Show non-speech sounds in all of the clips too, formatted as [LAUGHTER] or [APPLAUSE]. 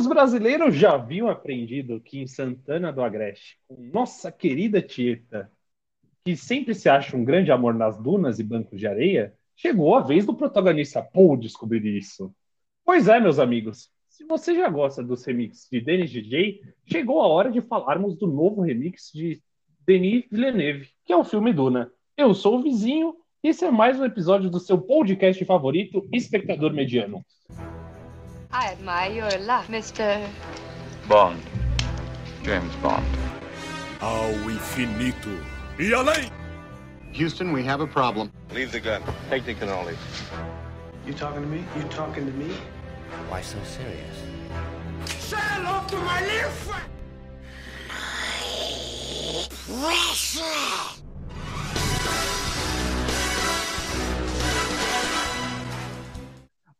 os brasileiros já haviam aprendido que em Santana do Agreste, com nossa querida Tieta, que sempre se acha um grande amor nas dunas e bancos de areia, chegou a vez do protagonista Paul descobrir isso. Pois é, meus amigos, se você já gosta dos remixes de Denis DJ, chegou a hora de falarmos do novo remix de Denis Villeneuve, que é o filme Duna. Eu sou o vizinho e esse é mais um episódio do seu podcast favorito, Espectador Mediano. I admire your luck, Mr. Bond. James Bond. Ao infinito e além! Houston, we have a problem. Leave the gun. Take the cannoli. You talking to me? You talking to me? Why so serious? Say hello to my little friend! Precious!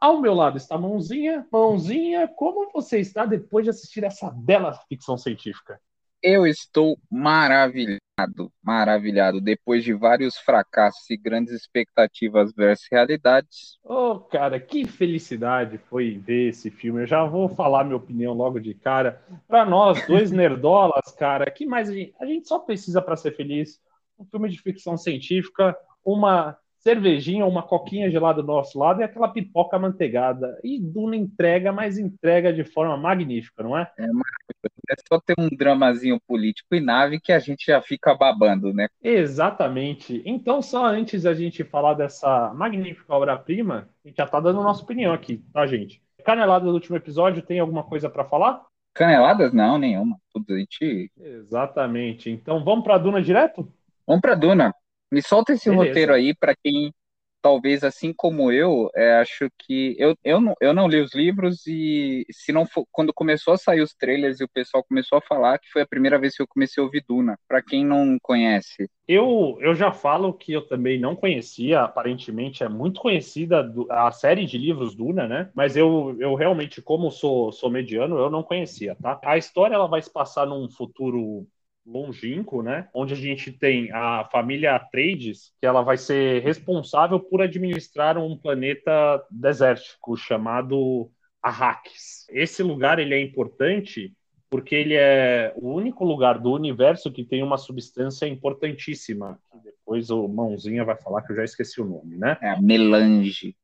Ao meu lado está Mãozinha. Mãozinha, como você está depois de assistir essa bela ficção científica? Eu estou maravilhado, maravilhado. Depois de vários fracassos e grandes expectativas versus realidades. Oh, cara, que felicidade foi ver esse filme. Eu já vou falar minha opinião logo de cara. Para nós, dois [LAUGHS] nerdolas, cara, que mais a gente, a gente só precisa para ser feliz? Um filme de ficção científica, uma cervejinha, uma coquinha gelada do nosso lado e aquela pipoca manteigada. E Duna entrega, mas entrega de forma magnífica, não é? É É só ter um dramazinho político e nave que a gente já fica babando, né? Exatamente. Então, só antes da gente falar dessa magnífica obra-prima, a gente já tá dando nossa opinião aqui, tá, gente? Canelada do último episódio, tem alguma coisa para falar? Caneladas? Não, nenhuma. Tudo a gente. Exatamente. Então, vamos para Duna direto? Vamos pra Duna. Me solta esse Beleza. roteiro aí para quem, talvez assim como eu, é, acho que eu, eu, não, eu não li os livros e se não for, quando começou a sair os trailers e o pessoal começou a falar que foi a primeira vez que eu comecei a ouvir Duna. Para quem não conhece, Eu, eu já falo que eu também não conhecia, aparentemente é muito conhecida a série de livros Duna, né? Mas eu, eu realmente, como sou, sou mediano, eu não conhecia, tá? A história ela vai se passar num futuro longínquo, né? Onde a gente tem a família Atreides, que ela vai ser responsável por administrar um planeta desértico chamado Arrakis. Esse lugar ele é importante porque ele é o único lugar do universo que tem uma substância importantíssima. Depois o Mãozinha vai falar que eu já esqueci o nome, né? é a melange.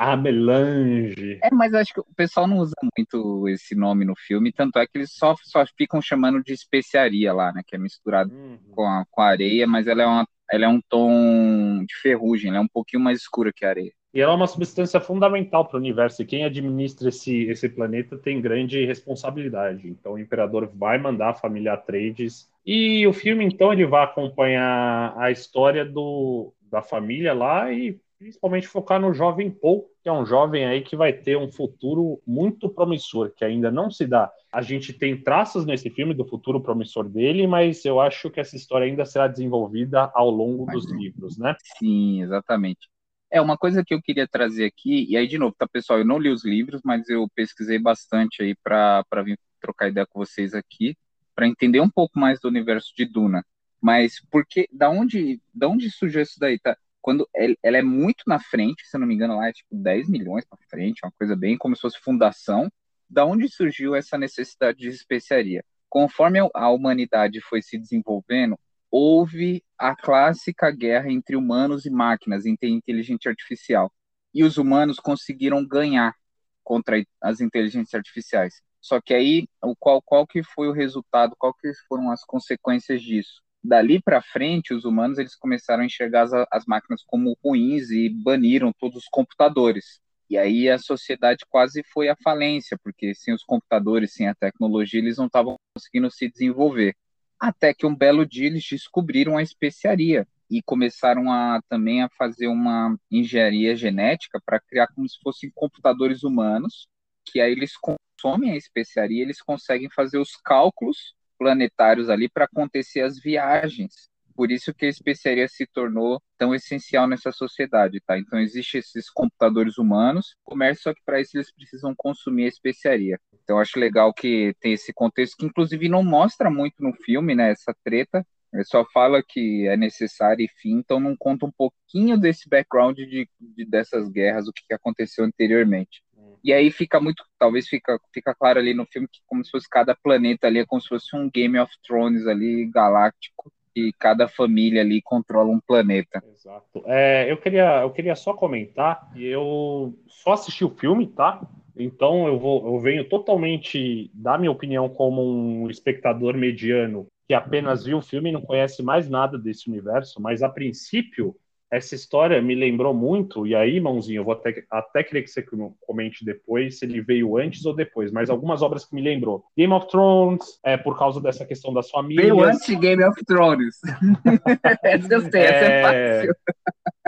A melange. É, mas acho que o pessoal não usa muito esse nome no filme, tanto é que eles só, só ficam chamando de especiaria lá, né? Que é misturado Uhum. com a, com a areia, mas ela é, uma, ela é um tom de ferrugem, ela é um pouquinho mais escura que a areia. E ela é uma substância fundamental para o universo. E quem administra esse, esse planeta tem grande responsabilidade. Então o imperador vai mandar a família Atreides. E o filme, então, ele vai acompanhar a história do, da família lá e principalmente focar no jovem Paul, que é um jovem aí que vai ter um futuro muito promissor, que ainda não se dá. A gente tem traços nesse filme do futuro promissor dele, mas eu acho que essa história ainda será desenvolvida ao longo dos livros, né? Sim, exatamente. É uma coisa que eu queria trazer aqui, e aí de novo, tá, pessoal? Eu não li os livros, mas eu pesquisei bastante aí para vir trocar ideia com vocês aqui, para entender um pouco mais do universo de Duna. Mas porque, da onde, da onde surgiu isso daí? Tá? Quando el- ela é muito na frente, se eu não me engano, lá é tipo 10 milhões para frente, uma coisa bem como se fosse fundação. Da onde surgiu essa necessidade de especiaria? Conforme a- humanidade foi se desenvolvendo, houve a clássica guerra entre humanos e máquinas, entre inteligência artificial. E os humanos conseguiram ganhar contra as inteligências artificiais. Só que aí, qual, qual que foi o resultado, qual que foram as consequências disso? Dali para frente, os humanos eles começaram a enxergar as, as máquinas como ruins e baniram todos os computadores. E aí a sociedade quase foi à falência, porque sem os computadores, sem a tecnologia, eles não estavam conseguindo se desenvolver. Até que um belo dia eles descobriram a especiaria e começaram a também a fazer uma engenharia genética para criar como se fossem computadores humanos, que aí eles consomem a especiaria, eles conseguem fazer os cálculos planetários ali para acontecer as viagens. Por isso que a especiaria se tornou tão essencial nessa sociedade, tá? Então existem esses computadores humanos, comércio só que para isso eles precisam consumir a especiaria. Então acho legal que tem esse contexto que inclusive não mostra muito no filme, né, essa treta, ele só fala que é necessário e fim, então não conta um pouquinho desse background de, de- dessas guerras, o que aconteceu anteriormente. E aí fica muito, talvez fica, fica claro ali no filme que como se fosse cada planeta ali, é como se fosse um Game of Thrones ali, galáctico, e cada família ali controla um planeta. Exato. É, eu, queria, eu queria só comentar eu só assisti o filme, tá? Então eu vou eu venho totalmente dar minha opinião como um espectador mediano que apenas viu o filme e não conhece mais nada desse universo, mas a princípio essa história me lembrou muito, e aí, mãozinho, eu vou até, até querer que você comente depois se ele veio antes ou depois, mas algumas obras que me lembrou. Game of Thrones, é, por causa dessa questão das famílias. Veio antes de Game of Thrones. [LAUGHS] sei, essa é, é fácil.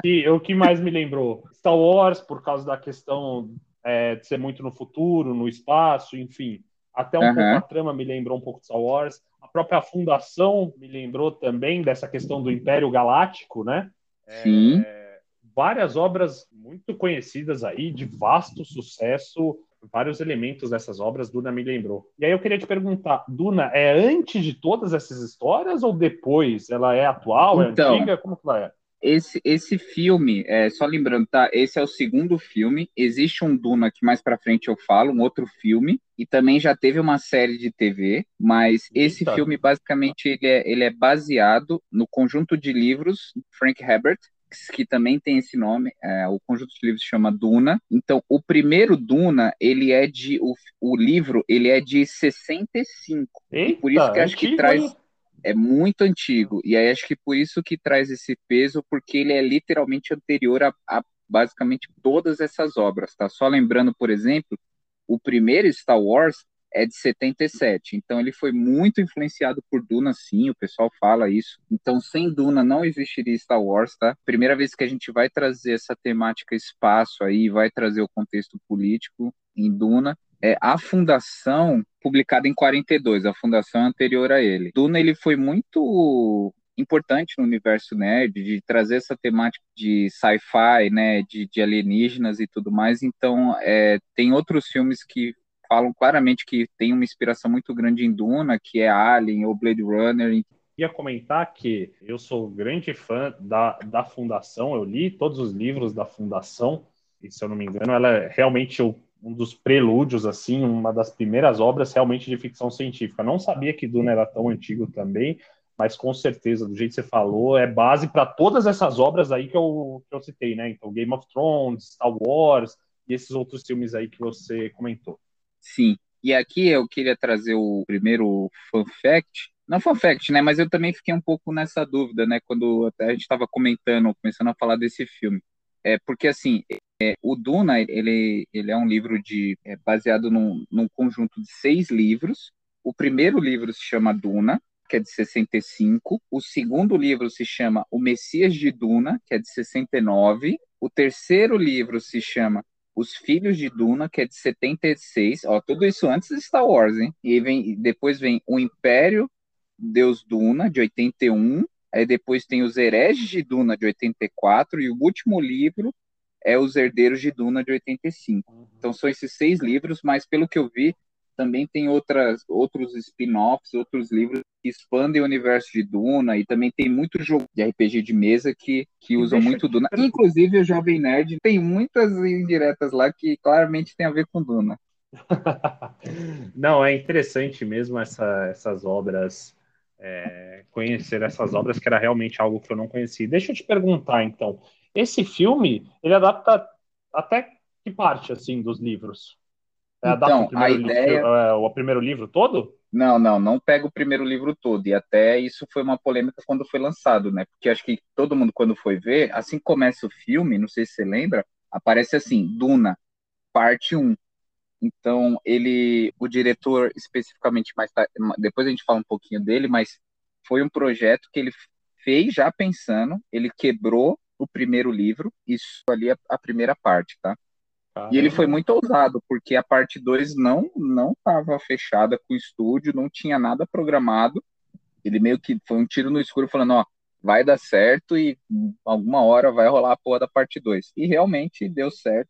E o que mais me lembrou? Star Wars, por causa da questão é, de ser muito no futuro, no espaço, enfim. Até um uhum. pouco a trama me lembrou um pouco de Star Wars. A própria fundação me lembrou também dessa questão do Império Galáctico, né? Sim. É, várias obras muito conhecidas aí, de vasto sucesso, vários elementos dessas obras, Duna me lembrou. E aí eu queria te perguntar, Duna é antes de todas essas histórias ou depois? Ela é atual, então, é antiga? Como que ela é? Esse, esse filme, é, só lembrando, tá? Esse é o segundo filme. Existe um Duna que mais para frente eu falo, um outro filme, e também já teve uma série de TV, mas esse Eita. filme basicamente ele é, ele é baseado no conjunto de livros Frank Herbert, que também tem esse nome, é, o conjunto de livros se chama Duna. Então, o primeiro Duna, ele é de o, o livro, ele é de 65. Eita, por isso que acho que traz é muito antigo. E aí acho que por isso que traz esse peso, porque ele é literalmente anterior a, a basicamente todas essas obras, tá? Só lembrando, por exemplo, o primeiro Star Wars é de 77, então ele foi muito influenciado por Duna, sim, o pessoal fala isso. Então, sem Duna não existiria Star Wars, tá? Primeira vez que a gente vai trazer essa temática espaço aí, vai trazer o contexto político em Duna é a Fundação, publicada em 42, a Fundação anterior a ele. Duna ele foi muito importante no universo nerd de trazer essa temática de sci-fi, né, de, de, alienígenas e tudo mais. Então, é, tem outros filmes que falam claramente que tem uma inspiração muito grande em Duna, que é Alien ou Blade Runner. Ia comentar que eu sou grande fã da, da Fundação, eu li todos os livros da Fundação, e se eu não me engano, ela é realmente o um dos prelúdios, assim, uma das primeiras obras realmente de ficção científica. Não sabia que Duna era tão antigo também, mas com certeza, do jeito que você falou, é base para todas essas obras aí que eu, que eu citei, né? Então, Game of Thrones, Star Wars e esses outros filmes aí que você comentou. Sim. E aqui eu queria trazer o primeiro fun fact, não fun fact, né? Mas eu também fiquei um pouco nessa dúvida, né? Quando a gente estava comentando, começando a falar desse filme. É porque assim, é, o Duna, ele, ele é um livro de é, baseado num, num conjunto de seis livros. O primeiro livro se chama Duna, que é de 65. O segundo livro se chama O Messias de Duna, que é de 69. O terceiro livro se chama Os Filhos de Duna, que é de 76. Ó, tudo isso antes de Star Wars, hein? E vem, depois vem O Império Deus Duna, de 81. Aí depois tem Os Hereges de Duna, de 84. E o último livro é Os Herdeiros de Duna, de 85. Uhum. Então são esses seis livros, mas pelo que eu vi, também tem outras, outros spin-offs, outros livros que expandem o universo de Duna, e também tem muito jogo de RPG de mesa que, que usam muito Duna. Inclusive o Jovem Nerd tem muitas indiretas lá que claramente tem a ver com Duna. [LAUGHS] Não, é interessante mesmo essa, essas obras, é, conhecer essas obras, que era realmente algo que eu não conhecia. Deixa eu te perguntar, então, esse filme, ele adapta até que parte, assim, dos livros? É, então, a ideia... Livro, é, o primeiro livro todo? Não, não, não pega o primeiro livro todo. E até isso foi uma polêmica quando foi lançado, né? Porque acho que todo mundo, quando foi ver, assim começa o filme, não sei se você lembra, aparece assim, Duna, parte 1. Então, ele, o diretor, especificamente, mais depois a gente fala um pouquinho dele, mas foi um projeto que ele fez já pensando, ele quebrou o primeiro livro, isso ali é a primeira parte, tá? E ele foi muito ousado, porque a parte 2 não não estava fechada com o estúdio, não tinha nada programado. Ele meio que foi um tiro no escuro falando, ó, vai dar certo e alguma hora vai rolar a porra da parte 2. E realmente deu certo.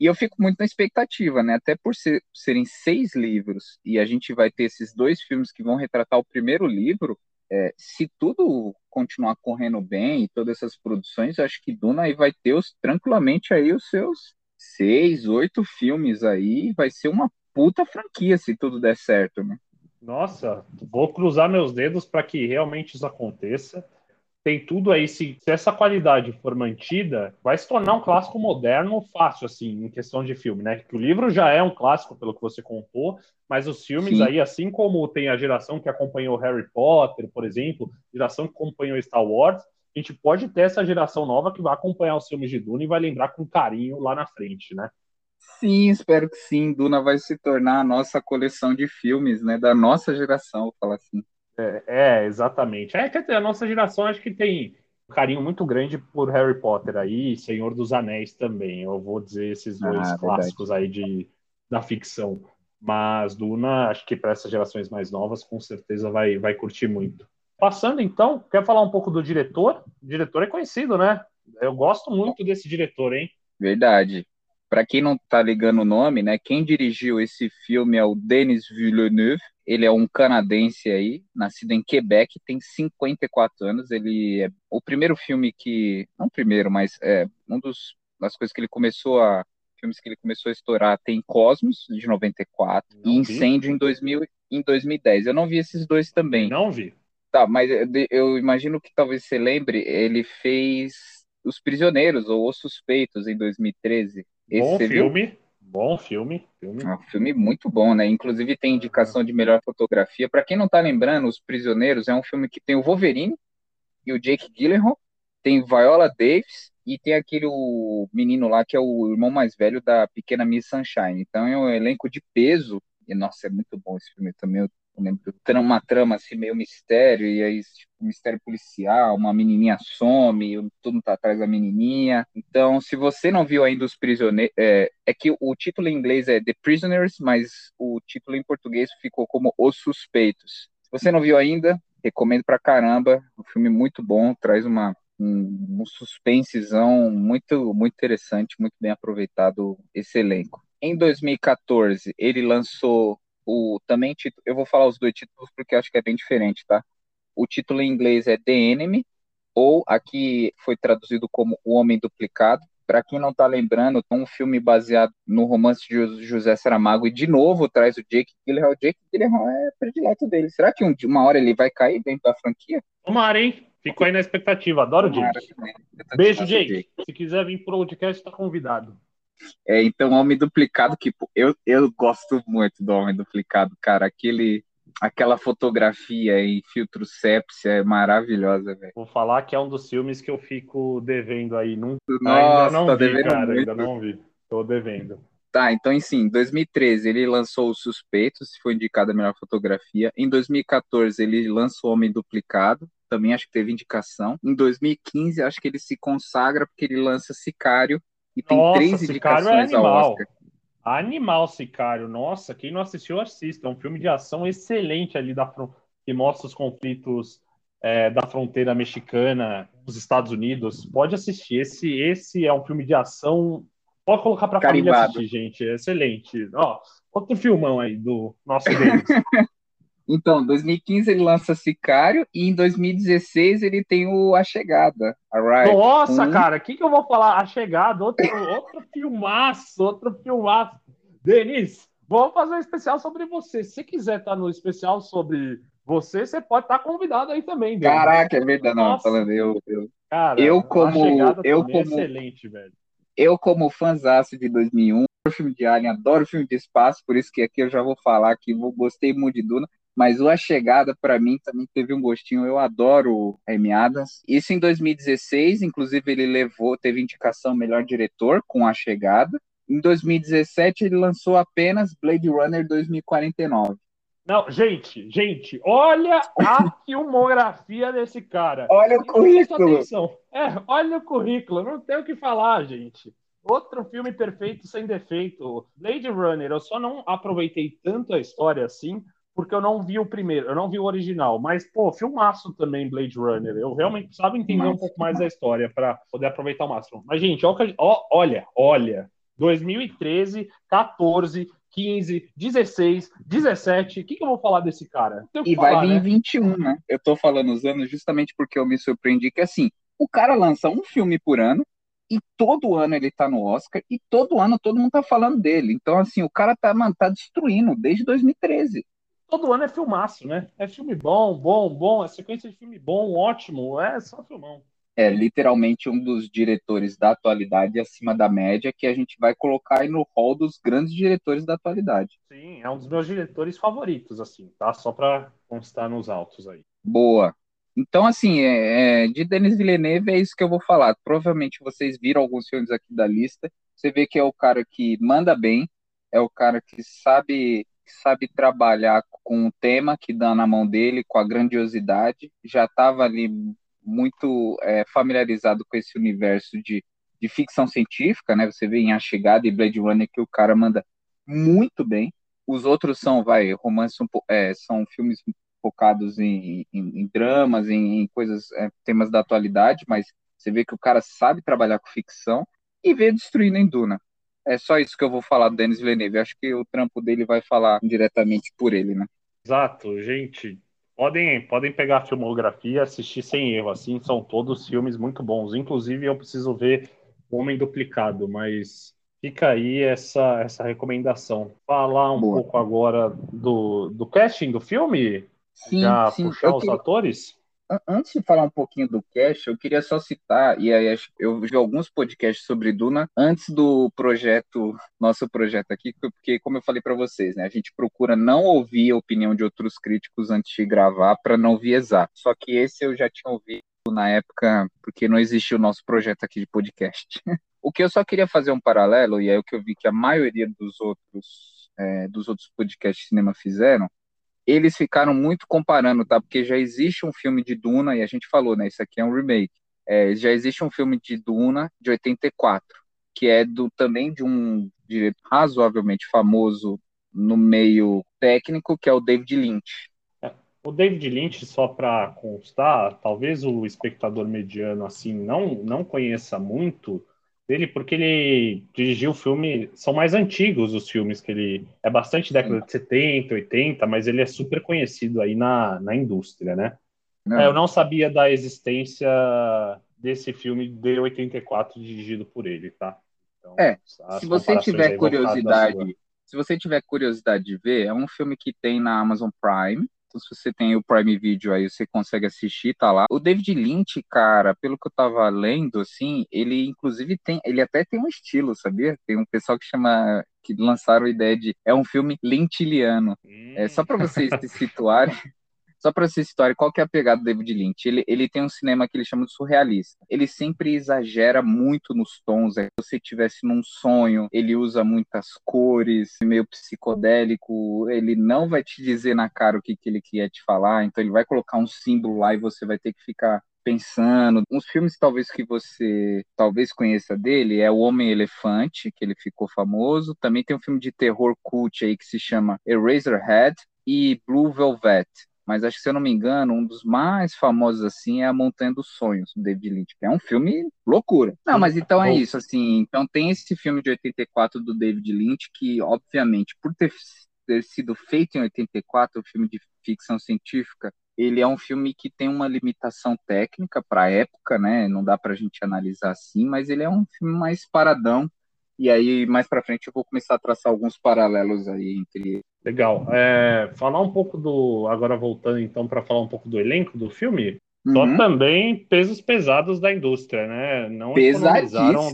E eu fico muito na expectativa, né? Até por ser, serem seis livros e a gente vai ter esses dois filmes que vão retratar o primeiro livro, é, se tudo continuar correndo bem e todas essas produções, acho que Duna aí vai ter os, tranquilamente aí os seus seis, oito filmes aí, vai ser uma puta franquia se tudo der certo, né? Nossa, vou cruzar meus dedos para que realmente isso aconteça. Tem tudo aí, se, se, essa qualidade for mantida, vai se tornar um clássico moderno fácil, assim, em questão de filme, né? Que o livro já é um clássico, pelo que você contou, mas os filmes Sim. aí, assim como tem a geração que acompanhou Harry Potter, por exemplo, geração que acompanhou Star Wars, a gente pode ter essa geração nova que vai acompanhar os filmes de Duna e vai lembrar com carinho lá na frente, né? Sim, espero que sim. Duna vai se tornar a nossa coleção de filmes, né? Da nossa geração, vou falar assim. É, é exatamente. É, quer dizer, a nossa geração acho que tem um carinho muito grande por Harry Potter aí, Senhor dos Anéis também. Eu vou dizer esses dois ah, clássicos aí de, da ficção. Mas Duna, acho que para essas gerações mais novas, com certeza vai, vai curtir muito. Passando então, quer falar um pouco do diretor? O diretor é conhecido, né? Eu gosto muito desse diretor, hein? Verdade. Para quem não tá ligando o nome, né? Quem dirigiu esse filme é o Denis Villeneuve. Ele é um canadense aí, nascido em Quebec, tem 54 anos. Ele é o primeiro filme que, não o primeiro, mas é um dos das coisas que ele começou a filmes que ele começou a estourar tem Cosmos de 94 não e Incêndio em 2000 em 2010. Eu não vi esses dois também. Não vi. Tá, mas eu imagino que talvez você lembre, ele fez Os Prisioneiros ou Os Suspeitos em 2013. Esse bom filme, viu? Bom filme. filme. É um filme muito bom, né? Inclusive tem indicação de melhor fotografia. Para quem não tá lembrando, Os Prisioneiros é um filme que tem o Wolverine e o Jake Gyllenhaal, tem Viola Davis e tem aquele menino lá que é o irmão mais velho da pequena Miss Sunshine. Então é um elenco de peso. E nossa, é muito bom esse filme também. Eu uma trama assim, meio mistério, e aí, tipo, mistério policial, uma menininha some, todo mundo tá atrás da menininha. Então, se você não viu ainda Os Prisioneiros, é, é que o título em inglês é The Prisoners, mas o título em português ficou como Os Suspeitos. Se você não viu ainda, recomendo pra caramba, um filme muito bom, traz uma um, um suspensezão muito, muito interessante, muito bem aproveitado esse elenco. Em 2014, ele lançou o também eu vou falar os dois títulos porque acho que é bem diferente, tá? O título em inglês é The Enemy ou aqui foi traduzido como O Homem Duplicado. Para quem não tá lembrando, é um filme baseado no romance de José Saramago e de novo traz o Jake Gyllenhaal. O Jake Gyllenhaal é predileto dele. Será que um, uma hora ele vai cair dentro da franquia? Tomara, hein? Fico aí na expectativa. Adoro o Jake. Beijo, Jake. Jake. Se quiser vir pro podcast, tá convidado. É, então, Homem Duplicado, que eu, eu gosto muito do Homem Duplicado, cara. Aquele, aquela fotografia em filtro sepsia é maravilhosa, velho. Vou falar que é um dos filmes que eu fico devendo aí. Não, Nossa, ainda não tá vi, cara. Muito. Ainda não vi. Tô devendo. Tá, então, sim, em 2013 ele lançou Os Suspeitos, foi indicado a melhor fotografia. Em 2014 ele lançou Homem Duplicado, também acho que teve indicação. Em 2015 acho que ele se consagra porque ele lança Sicário, e tem Nossa, três é indicações é ao Oscar. Animal Sicário. Nossa, quem não assistiu, assista. É um filme de ação excelente ali da que mostra os conflitos é, da fronteira mexicana dos Estados Unidos. Pode assistir. Esse, esse é um filme de ação. Pode colocar para família assistir, gente. É excelente. Ó, outro filmão aí do nosso deles. [LAUGHS] Então, 2015 ele lança Sicário e em 2016 ele tem o A Chegada. Arrive, Nossa, um... cara, o que, que eu vou falar? A Chegada, outro, outro filmaço, outro filmaço. Denis, vamos fazer um especial sobre você. Se você quiser estar no especial sobre você, você pode estar convidado aí também. Denis. Caraca, é verdade, não, falando eu, eu, cara, eu como eu é como excelente, velho. Eu como fãzaço de 2001, adoro filme de Alien, adoro filme de espaço, por isso que aqui eu já vou falar que vou, gostei muito de Duna. Mas o A Chegada, para mim, também teve um gostinho. Eu adoro Amy Adams. Isso em 2016, inclusive, ele levou, teve indicação melhor diretor com A Chegada. Em 2017, ele lançou apenas Blade Runner 2049. Não, gente, gente, olha a [LAUGHS] filmografia desse cara. Olha o currículo. É, olha o currículo, não tem o que falar, gente. Outro filme perfeito sem defeito. Blade Runner, eu só não aproveitei tanto a história assim, porque eu não vi o primeiro, eu não vi o original, mas, pô, filmaço também Blade Runner. Eu realmente precisava entender um pouco mais da história para poder aproveitar o máximo. Mas, gente, olha, olha, 2013, 14, 15, 16, 17. O que, que eu vou falar desse cara? E falar, vai vir né? 21, né? Eu tô falando os anos justamente porque eu me surpreendi que, assim, o cara lança um filme por ano e todo ano ele tá no Oscar, e todo ano todo mundo tá falando dele. Então, assim, o cara tá, mano, tá destruindo desde 2013. Todo ano é filmaço, né? É filme bom, bom, bom, é sequência de filme bom, ótimo, é só filmão. É literalmente um dos diretores da atualidade acima da média que a gente vai colocar aí no hall dos grandes diretores da atualidade. Sim, é um dos meus diretores favoritos, assim, tá? Só pra constar nos altos aí. Boa. Então, assim, é, é, de Denis Villeneuve é isso que eu vou falar. Provavelmente vocês viram alguns filmes aqui da lista. Você vê que é o cara que manda bem, é o cara que sabe sabe trabalhar com o tema que dá na mão dele, com a grandiosidade. Já estava ali muito é, familiarizado com esse universo de, de ficção científica, né? Você vê em A Chegada e Blade Runner que o cara manda muito bem. Os outros são, vai, romances, é, são filmes focados em, em, em dramas, em, em coisas, é, temas da atualidade, mas você vê que o cara sabe trabalhar com ficção e vê destruindo em Duna. É só isso que eu vou falar do Denis Villeneuve. Acho que o trampo dele vai falar diretamente por ele, né? Exato, gente. Podem, podem pegar a filmografia e assistir sem erro, assim, são todos filmes muito bons. Inclusive, eu preciso ver O Homem Duplicado, mas fica aí essa, essa recomendação. Falar um Boa. pouco agora do, do casting do filme? Sim, Já sim. puxar Eu os queria- atores? An- Antes de falar um pouquinho do cast, eu queria só citar, e aí eu vi alguns podcasts sobre Duna antes do projeto, nosso projeto aqui, porque como eu falei para vocês, né, a gente procura não ouvir a opinião de outros críticos antes de gravar para não viesar. Só que esse eu já tinha ouvido na época, porque não existia o nosso projeto aqui de podcast. [LAUGHS] O que eu só queria fazer um paralelo, e é o que eu vi que a maioria dos outros, é, dos outros podcasts de cinema fizeram, eles ficaram muito comparando, tá? Porque já existe um filme de Duna, e a gente falou, né? Isso aqui é um remake. É, já existe um filme de Duna de 84, que é do também de um diretor razoavelmente famoso no meio técnico, que é o David Lynch. O David Lynch, só para constar, talvez o espectador mediano assim não, não conheça muito dele, porque ele dirigiu filme, são mais antigos os filmes que ele é bastante década de 70, 80, mas ele é super conhecido aí na, na indústria, né? Não, É, eu não sabia da existência desse filme de 84 dirigido por ele, tá? Então, É, se você tiver curiosidade, se você tiver curiosidade de ver, é um filme que tem na Amazon Prime. Então, se você tem o Prime Video aí, você consegue assistir, tá lá. O David Lynch, cara, pelo que eu tava lendo, assim, ele inclusive tem, ele até tem um estilo, sabia? Tem um pessoal que chama, que lançaram a ideia de, é um filme lynchiliano. É só para vocês se [LAUGHS] situarem. Só para se situarem, qual que é a pegada do David Lynch? Ele, ele tem um cinema que ele chama de surrealista. Ele sempre exagera muito nos tons. É se você estivesse num sonho, ele usa muitas cores, meio psicodélico. Ele não vai te dizer na cara o que, que ele quer te falar, então ele vai colocar um símbolo lá e você vai ter que ficar pensando. Uns filmes talvez que você talvez conheça dele é O Homem Elefante, que ele ficou famoso. Também tem um filme de terror cult aí que se chama Eraserhead e Blue Velvet. Mas acho que, se eu não me engano, um dos mais famosos assim é A Montanha dos Sonhos, do David Lynch, que é um filme loucura. Não, mas então é isso, assim. Então tem esse filme de 84 do David Lynch, que, obviamente, por ter, ter sido feito em 84, um filme de ficção científica, ele é um filme que tem uma limitação técnica para a época, né? Não dá para a gente analisar assim, mas ele é um filme mais paradão. E aí, mais para frente, eu vou começar a traçar alguns paralelos aí entre Legal. É, falar um pouco do. Agora voltando então para falar um pouco do elenco do filme. Só Uhum. também pesos pesados da indústria, né? Não economizaram,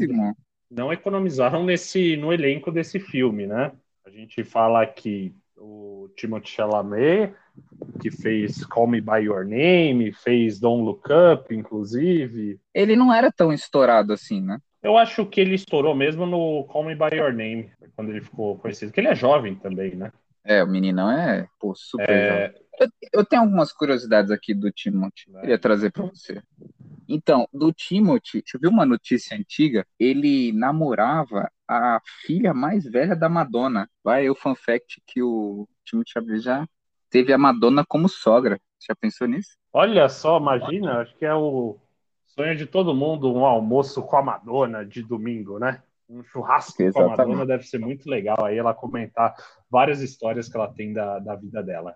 não economizaram nesse no elenco desse filme, né? A gente fala aqui o Timothée Chalamet, que fez Call Me by Your Name, fez Don't Look Up, inclusive. Ele não era tão estourado assim, né? Eu acho que ele estourou mesmo no Call Me by Your Name, quando ele ficou conhecido, que ele é jovem também, né? É, o meninão é, pô, super jovem. É, Eu, eu tenho algumas curiosidades aqui do Timothy. Vai. Queria trazer para você. Então, do Timothy, eu ver uma notícia antiga. Ele namorava a filha mais velha da Madonna. Vai, o fun fact que o Timothy já teve a Madonna como sogra. Já pensou nisso? Olha só, imagina, acho que é o sonho de todo mundo, um almoço com a Madonna de domingo, né? Um churrasco com a Exatamente. Madonna deve ser muito legal aí ela comentar várias histórias que ela tem da, da vida dela.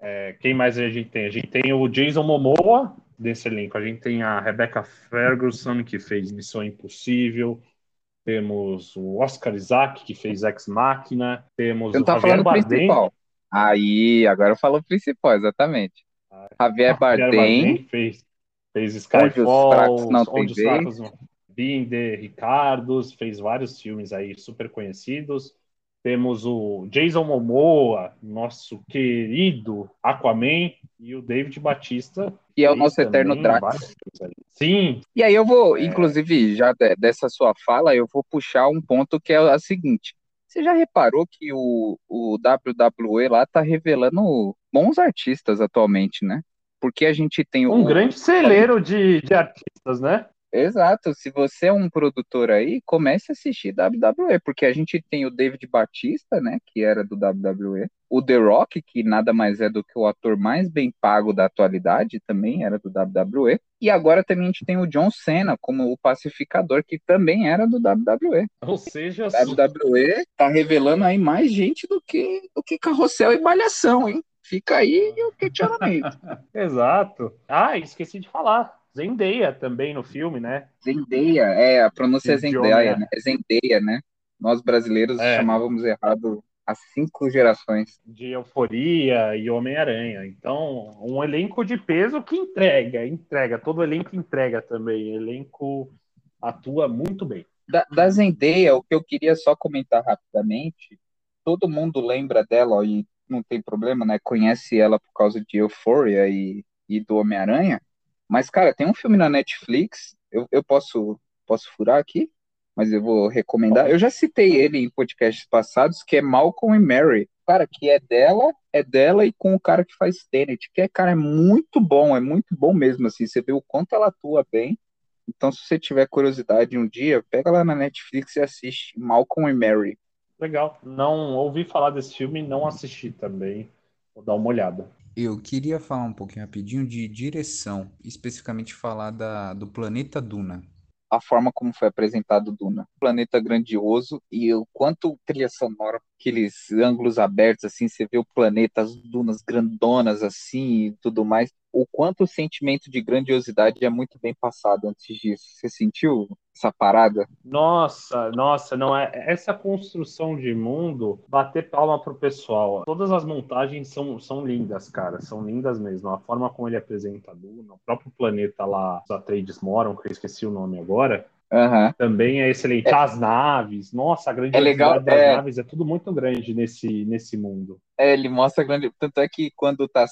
É, quem mais a gente tem? A gente tem o Jason Momoa, desse elenco. A gente tem a Rebecca Ferguson, que fez Missão Impossível. Temos o Oscar Isaac, que fez Ex Machina. Temos não o Javier falando Bardem. principal. Aí, agora eu falo o principal, exatamente. Javier Bardem, fez, fez Onde os Skyfall, fracos não Onde os vez. não Binder, Ricardos, fez vários filmes aí super conhecidos. Temos o Jason Momoa, nosso querido Aquaman, e o David Batista. que é o nosso eterno Drax. Sim, E aí eu vou, É. inclusive, já de- dessa sua fala, eu vou puxar um ponto que é a seguinte. Você já reparou que o, o WWE lá tá revelando bons artistas atualmente, né? Porque a gente tem o. um grande celeiro de, de artistas, né? Exato. Se você é um produtor aí, comece a assistir WWE, porque a gente tem o David Batista, né, que era do WWE, o The Rock, que nada mais é do que o ator mais bem pago da atualidade, também era do WWE, e agora também a gente tem o John Cena como o pacificador, que também era do WWE. Ou seja, WWE tá revelando aí mais gente do que do que carrossel e malhação, hein? Fica aí o questionamento. [LAUGHS] exato. Ah, esqueci de falar. Zendaya também no filme, né? Zendaya, é, a pronúncia é De Zendaya, Homem-Aranha. né? É Zendaya, né? Nós brasileiros É. chamávamos errado há cinco gerações. de Euforia e Homem-Aranha. Então, um elenco de peso que entrega, entrega. Todo elenco entrega também. O elenco atua muito bem. Da, da Zendaya, o que eu queria só comentar rapidamente, todo mundo lembra dela, ó, e não tem problema, né? Conhece ela por causa de Euphoria e, e do Homem-Aranha. Mas, cara, tem um filme na Netflix, eu, eu posso, posso furar aqui, mas eu vou recomendar. Eu já citei ele em podcasts passados, que é Malcolm e Mary. Cara, que é dela, é dela e com o cara que faz Tenet, que é, cara, é muito bom, é muito bom mesmo, assim, você vê o quanto ela atua bem. Então, se você tiver curiosidade um dia, pega lá na Netflix e assiste Malcolm e Mary. Legal. Não ouvi falar desse filme, não assisti também. Vou dar uma olhada. Eu queria falar um pouquinho rapidinho de direção, especificamente falar da, do planeta Duna. A forma como foi apresentado Duna. Planeta grandioso e o quanto trilha sonora, aqueles ângulos abertos, assim, você vê o planeta, as dunas grandonas, assim, e tudo mais. O quanto o sentimento de grandiosidade é muito bem passado antes disso. Você sentiu essa parada? Nossa, nossa, não é essa construção de mundo, bater palma pro pessoal. Todas as montagens são, são lindas, cara, são lindas mesmo. A forma como ele apresenta a Duna, o próprio planeta lá, os Atreides moram, que eu esqueci o nome agora, Aham. também é excelente. As naves, nossa, a grandiosidade legal, das é. naves é tudo muito grande nesse, nesse mundo. É, ele mostra grande. Tanto é que quando tá,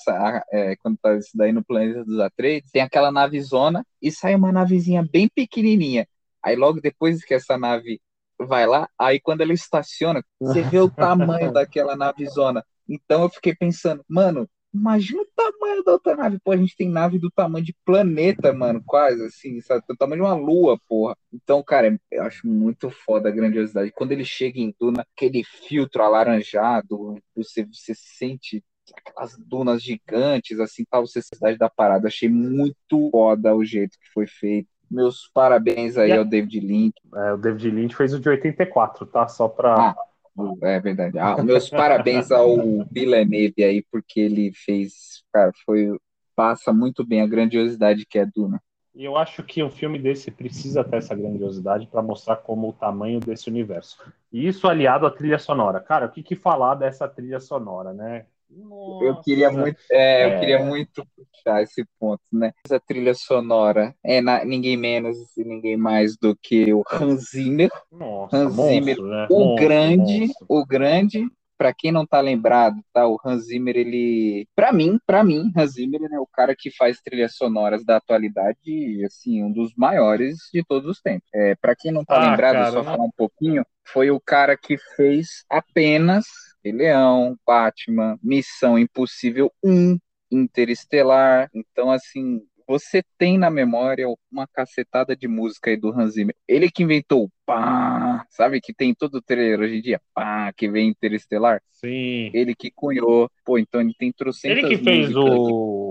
é, quando tá isso daí no planeta dos Atreides, tem aquela navezona e sai uma navezinha bem pequenininha. Aí logo depois que essa nave vai lá, aí quando ela estaciona, você vê o [LAUGHS] tamanho daquela navezona. Então eu fiquei pensando, mano, imagina o tamanho da outra nave. Pô, a gente tem nave do tamanho de planeta, mano, quase assim, sabe? Do tamanho de uma lua, porra. Então, cara, eu acho muito foda a grandiosidade. Quando ele chega em Duna, aquele filtro alaranjado, você, você sente aquelas dunas gigantes, assim, tal, você cidade da parada. Achei muito foda o jeito que foi feito. Meus parabéns aí ao David Lynch. É, o David Lynch fez o de 84, tá? Só pra. Ah. É verdade. Ah, meus parabéns ao Villeneuve aí, porque ele fez, cara, foi passa muito bem a grandiosidade que é Duna. E eu acho que um filme desse precisa ter essa grandiosidade para mostrar como o tamanho desse universo. E isso aliado à trilha sonora. Cara, o que, que falar dessa trilha sonora, né? Eu queria Nossa. muito, é, eu É. queria muito puxar esse ponto, né? Essa trilha sonora é na- ninguém menos e ninguém mais do que o Hans Zimmer, Nossa, Hans monstro, Zimmer, né? o Monstro, grande, monstro. o grande. Pra quem não tá lembrado, tá? O Hans Zimmer, ele, Pra mim, para mim, Hans Zimmer é o cara que faz trilhas sonoras da atualidade, assim, um dos maiores de todos os tempos. É, para quem não tá Ah, lembrado, cara, só não- falar um pouquinho, foi o cara que fez apenas Rei Leão, Batman, Missão Impossível 1, Interestelar. Então, assim, você tem na memória uma cacetada de música aí do Hans Zimmer. Ele que inventou o pá, sabe? Que tem todo o trailer hoje em dia, pá, que vem Interestelar. Sim. Ele que cunhou. Pô, então ele tem trocentas Ele que fez o.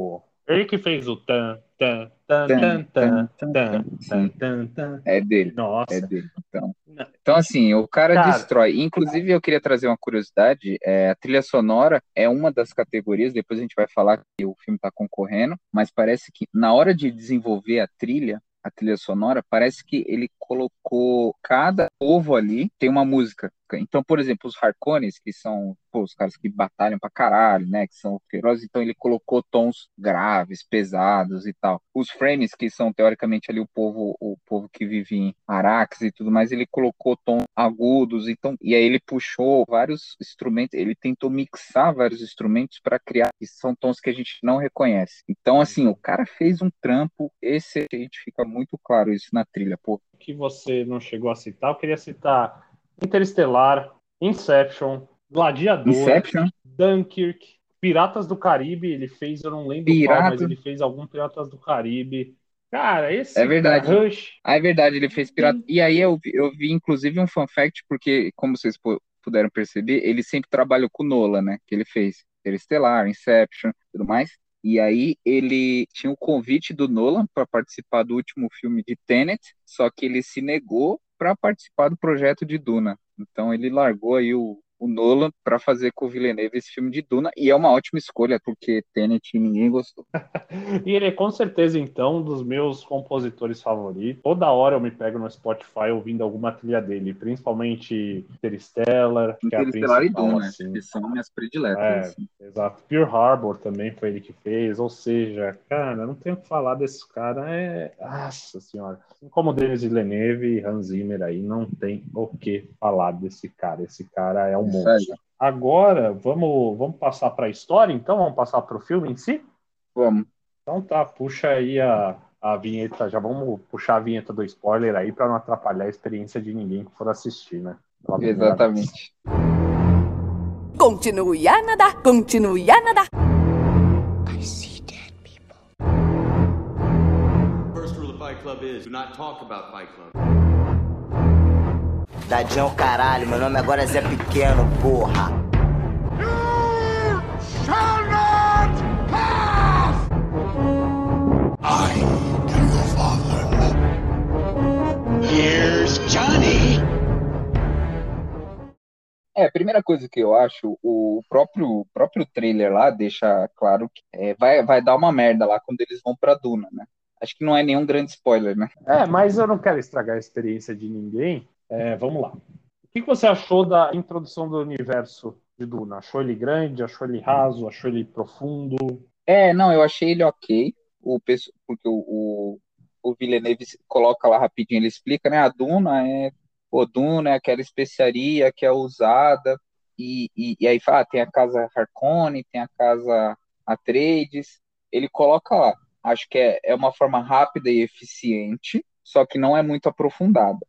Ele que fez o tan, tan, tan, tan, tan, tan, tan, tan, tan. É dele. Nossa. É dele. Então, então assim, o cara, Cara. destrói. Inclusive, eu queria trazer uma curiosidade: é, a trilha sonora é uma das categorias, depois a gente vai falar que o filme está concorrendo, mas parece que na hora de desenvolver a trilha, a trilha sonora, parece que ele colocou cada povo ali tem uma música. Então, por exemplo, os Harkonnen, que são pô, os caras que batalham pra caralho, né? Que são ferozes, então ele colocou tons graves, pesados e tal. Os Frames, que são teoricamente ali o povo, o povo que vive em Arax e tudo mais, ele colocou tons agudos, então, e aí ele puxou vários instrumentos, ele tentou mixar vários instrumentos para criar, que são tons que a gente não reconhece. Então, assim, o cara fez um trampo excelente, fica muito claro isso na trilha, pô. que você não chegou a citar, eu queria citar Interestelar, Inception, Gladiador, Inception, Dunkirk, Piratas do Caribe, ele fez, eu não lembro qual, Pirata. mas ele fez algum Piratas do Caribe. Cara, esse É verdade. Rush, Ah, é verdade, ele fez pirata. E aí eu, vi- eu vi, inclusive, um fun fact, porque, como vocês pu- puderam perceber, ele sempre trabalhou com o Nolan, né? Que ele fez Interestelar, Inception, tudo mais. E aí ele tinha o convite do Nolan para participar do último filme de Tenet, só que ele se negou para participar do projeto de Duna. Então ele largou aí o, o Nolan para fazer com o Villeneuve esse filme de Duna, e é uma ótima escolha, porque Tenet ninguém gostou. [LAUGHS] E ele é com certeza, então, um dos meus compositores favoritos. Toda hora eu me pego no Spotify ouvindo alguma trilha dele, principalmente Interstellar, que é a e Duna, assim. que são minhas prediletas. É. assim. Exato. Pearl Harbor também foi ele que fez, ou seja, cara, não tenho o que falar desse cara, é. Nossa senhora. Assim como Denis Villeneuve e Hans Zimmer aí, não tem o que falar desse cara. Esse cara é um Aí. Agora, vamos, vamos passar para a história, então? Vamos passar para o filme em si? Vamos. Então tá, puxa aí a, a vinheta, já vamos puxar a vinheta do spoiler aí para não atrapalhar a experiência de ninguém que for assistir, né? Exatamente. Continue a nadar, continue a nadar. First rule of Fight Club is do not talk about Fight Club. Dadinho caralho, meu nome agora é Zé Pequeno, porra. Shall not pass! I am your father. Here's Johnny. É, a primeira coisa que eu acho, o próprio, o próprio trailer lá deixa claro que é, vai, vai dar uma merda lá quando eles vão pra Duna, né? Acho que não é nenhum grande spoiler, né? É, mas eu não quero estragar a experiência de ninguém. É, vamos lá. O que você achou da introdução do universo de Duna? Achou ele grande? Achou ele raso? Achou ele profundo? É, não, eu achei ele ok, o, porque o, o, o Villeneuve coloca lá rapidinho, ele explica, né? A Duna é, pô, Duna é aquela especiaria que é usada, e, e, e aí fala, ah, tem a casa Harkonnen, tem a casa Atreides, ele coloca lá. Acho que é, é uma forma rápida e eficiente, só que não é muito aprofundada.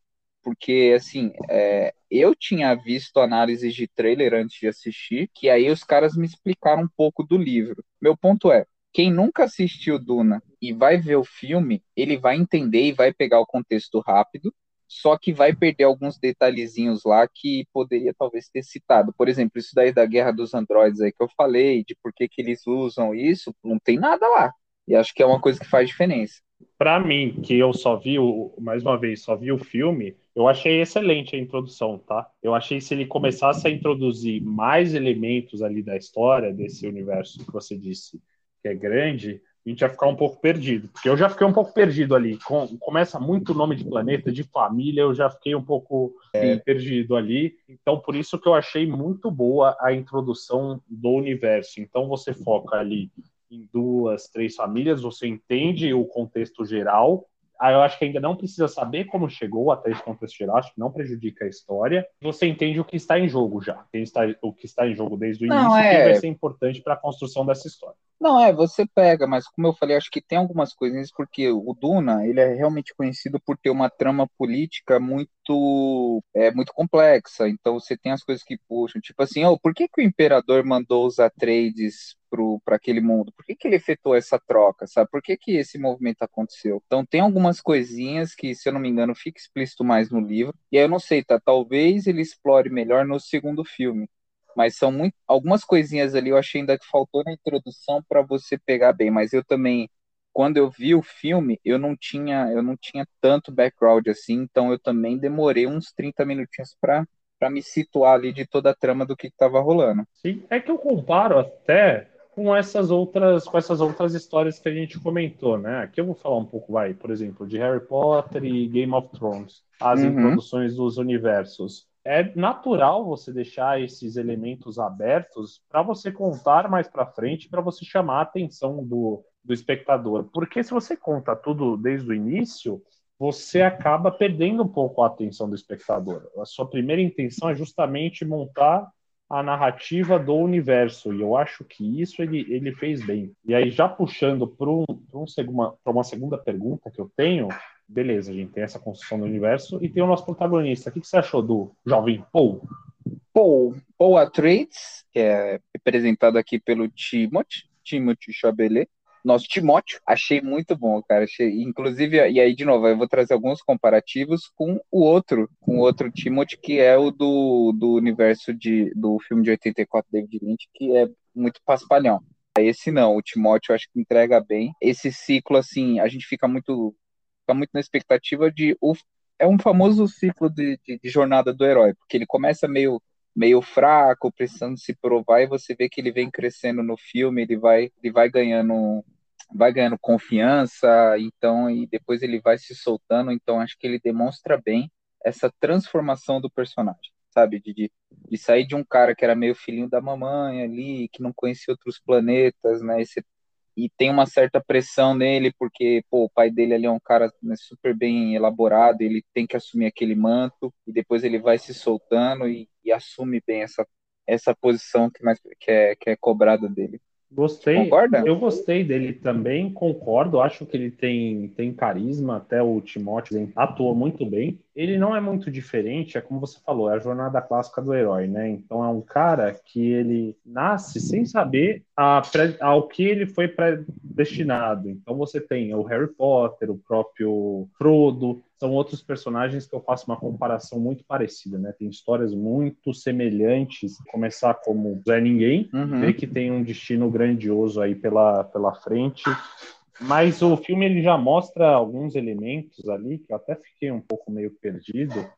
Porque, assim, é, eu tinha visto análises de trailer antes de assistir, que aí os caras me explicaram um pouco do livro. Meu ponto é, quem nunca assistiu Duna e vai ver o filme, ele vai entender e vai pegar o contexto rápido, só que vai perder alguns detalhezinhos lá que poderia talvez ter citado. Por exemplo, isso daí da Guerra dos Androides aí que eu falei, de por que que eles usam isso, não tem nada lá. E acho que é uma coisa que faz diferença. Pra mim, que eu só vi, o, mais uma vez, só vi o filme, eu achei excelente a introdução, tá? Eu achei que se ele começasse a introduzir mais elementos ali da história, desse universo que você disse que é grande, a gente ia ficar um pouco perdido. Porque eu já fiquei um pouco perdido ali. Com- começa muito nome de planeta, de família, eu já fiquei um pouco é, perdido ali. Então, por isso que eu achei muito boa a introdução do universo. Então, você foca ali em duas, três famílias, você entende o contexto geral. Aí eu acho que ainda não precisa saber como chegou até esse contexto geral, acho que não prejudica a história. Você entende o que está em jogo já, está, o que está em jogo desde o Não, início, é- quem vai ser importante para a construção dessa história. Não, é, você pega, mas como eu falei, acho que tem algumas coisinhas, porque o Duna, ele é realmente conhecido por ter uma trama política muito, é, muito complexa, então você tem as coisas que puxam, tipo assim, oh, por que que o imperador mandou os Atreides para aquele mundo? Por que que ele efetuou essa troca, sabe? Por que que esse movimento aconteceu? Então tem algumas coisinhas que, se eu não me engano, fica explícito mais no livro, e aí eu não sei, tá? Talvez ele explore melhor no segundo filme, mas são muito, algumas coisinhas ali eu achei ainda que faltou na introdução para você pegar bem, mas eu também quando eu vi o filme, eu não tinha, eu não tinha tanto background assim, então eu também demorei uns 30 minutinhos para para me situar ali de toda a trama do que estava rolando. Sim, é que eu comparo até com essas outras com essas outras histórias que a gente comentou, né? Aqui eu vou falar um pouco, vai, por exemplo, de Harry Potter e Game of Thrones, as uhum. introduções dos universos. É natural você deixar esses elementos abertos para você contar mais para frente, para você chamar a atenção do, do espectador. Porque se você conta tudo desde o início, você acaba perdendo um pouco a atenção do espectador. A sua primeira intenção é justamente montar a narrativa do universo, e eu acho que isso ele, ele fez bem. E aí, já puxando para um, um uma segunda pergunta que eu tenho, beleza, a gente tem essa construção do universo e tem o nosso protagonista. O que, que você achou do jovem Paul? Paul, Paul Atreides, que é representado aqui pelo Timothy, Timothy Chabelet, nosso Timóteo. Achei muito bom, cara. Achei, inclusive, e aí, de novo, eu vou trazer alguns comparativos com o outro, com o outro Timóteo, que é o do, do universo de, do filme de 84, David Lynch, que é muito paspalhão. Esse não, o Timóteo acho que entrega bem. Esse ciclo, assim, a gente fica muito, fica muito na expectativa de. O, é um famoso ciclo de, de, de jornada do herói, porque ele começa meio meio fraco, precisando se provar, e você vê que ele vem crescendo no filme, ele vai, ele vai ganhando vai ganhando confiança, então e depois ele vai se soltando, então acho que ele demonstra bem essa transformação do personagem, sabe, de, de, sair de um cara que era meio filhinho da mamãe ali, que não conhecia outros planetas, né, esse e tem uma certa pressão nele, porque pô, o pai dele ali é um cara né, super bem elaborado, ele tem que assumir aquele manto, e depois ele vai se soltando e, e assume bem essa, essa posição que, mais, que, é, que é cobrada dele. Gostei. Concorda? Eu gostei dele também, concordo. Acho que ele tem, tem carisma, até o Timóteo atuou muito bem. Ele não é muito diferente, é como você falou, é a jornada clássica do herói, né? Então é um cara que ele nasce sem saber a, ao que ele foi predestinado. Então você tem o Harry Potter, o próprio Frodo, são outros personagens que eu faço uma comparação muito parecida, né? Tem histórias muito semelhantes. Começar como Zé Ninguém, uhum. ver que tem um destino grandioso aí pela, pela frente. Mas o filme ele já mostra alguns elementos ali que eu até fiquei um pouco meio perdido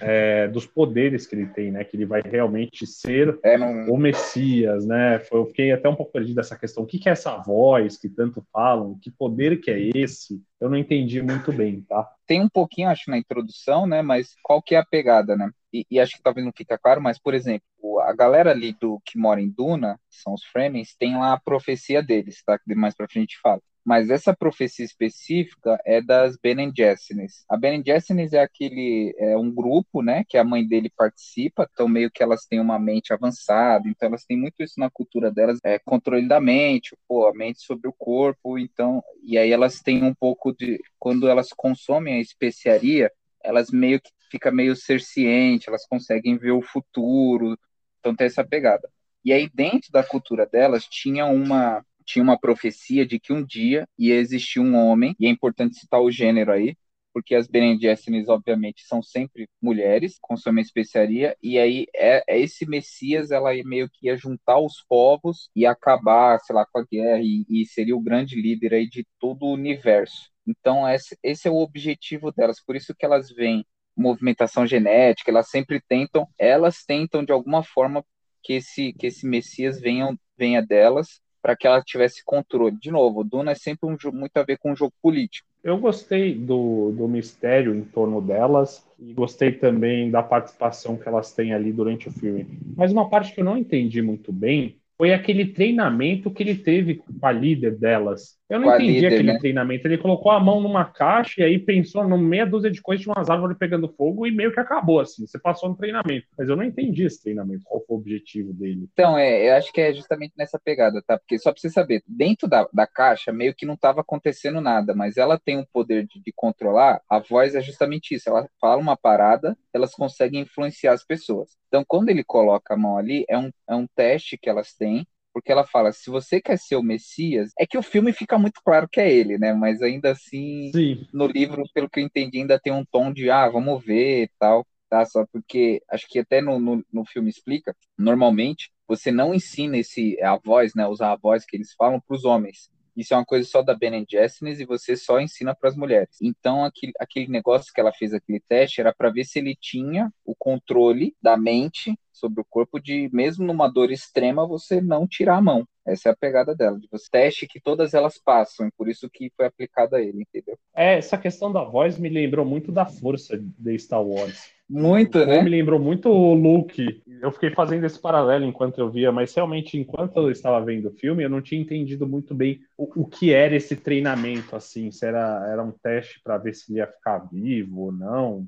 é, dos poderes que ele tem, né? Que ele vai realmente ser é, não... o Messias, né? Eu fiquei até um pouco perdido dessa questão. O que, que é essa voz que tanto falam? Que poder que é esse? Eu não entendi muito bem, tá? Tem um pouquinho, acho, na introdução, né? Mas qual que é a pegada, né? E, e acho que talvez não fica claro, mas, por exemplo, a galera ali do que mora em Duna, são os Fremen, tem lá a profecia deles, tá? Que mais pra frente fala mas essa profecia específica é das Bene Gessenes. A Bene Gessenes é aquele é um grupo, né, que a mãe dele participa, então meio que elas têm uma mente avançada, então elas têm muito isso na cultura delas, é controle da mente, pô, a mente sobre o corpo, então, e aí elas têm um pouco de quando elas consomem a especiaria, elas meio que fica meio ciente, elas conseguem ver o futuro, então tem essa pegada. E aí dentro da cultura delas tinha uma tinha uma profecia de que um dia ia existir um homem, e é importante citar o gênero aí, porque as Gesserit, obviamente, são sempre mulheres, consomem especiaria, e aí é, é, esse Messias, ela meio que ia juntar os povos e acabar, sei lá, com a guerra, e, e seria o grande líder aí de todo o universo. Então, esse, esse é o objetivo delas, por isso que elas veem movimentação genética, elas sempre tentam, elas tentam de alguma forma que esse, que esse Messias venha, venha delas, para que ela tivesse controle. De novo, Duna é sempre um, muito a ver com um jogo político. Eu gostei do, do mistério em torno delas e gostei também da participação que elas têm ali durante o filme. Mas uma parte que eu não entendi muito bem foi aquele treinamento que ele teve com a líder delas. Eu não entendi líder, aquele né? treinamento. Ele colocou a mão numa caixa e aí pensou numa meia dúzia de coisas, tinha umas árvores pegando fogo e meio que acabou, assim. Você passou no treinamento. Mas eu não entendi esse treinamento, qual foi o objetivo dele. Então, é, eu acho que é justamente nessa pegada, tá? Porque só pra você saber, dentro da, da caixa meio que não estava acontecendo nada, mas ela tem o poder de, de controlar, a voz é justamente isso. Ela fala uma parada, elas conseguem influenciar as pessoas. Então, quando ele coloca a mão ali, é um, é um teste que elas têm porque ela fala: se você quer ser o Messias, é que o filme fica muito claro que é ele, né? Mas ainda assim, Sim. no livro, pelo que eu entendi, ainda tem um tom de ah, vamos ver e tal. tá? Só porque acho que até no, no, no filme explica, normalmente você não ensina esse a voz, né, usar a voz que eles falam para os homens. Isso é uma coisa só da Ben Jessens e você só ensina para as mulheres. Então, aquele, aquele negócio que ela fez, aquele teste, era para ver se ele tinha o controle da mente sobre o corpo de, mesmo numa dor extrema, você não tirar a mão. Essa é a pegada dela, de você teste que todas elas passam, e por isso que foi aplicado a ele, entendeu? É, essa questão da voz me lembrou muito da força de Star Wars. Muito, né? Me lembrou muito o Luke. Eu fiquei fazendo esse paralelo enquanto eu via, mas realmente, enquanto eu estava vendo o filme, eu não tinha entendido muito bem o, o que era esse treinamento, assim, se era, era um teste para ver se ele ia ficar vivo ou não.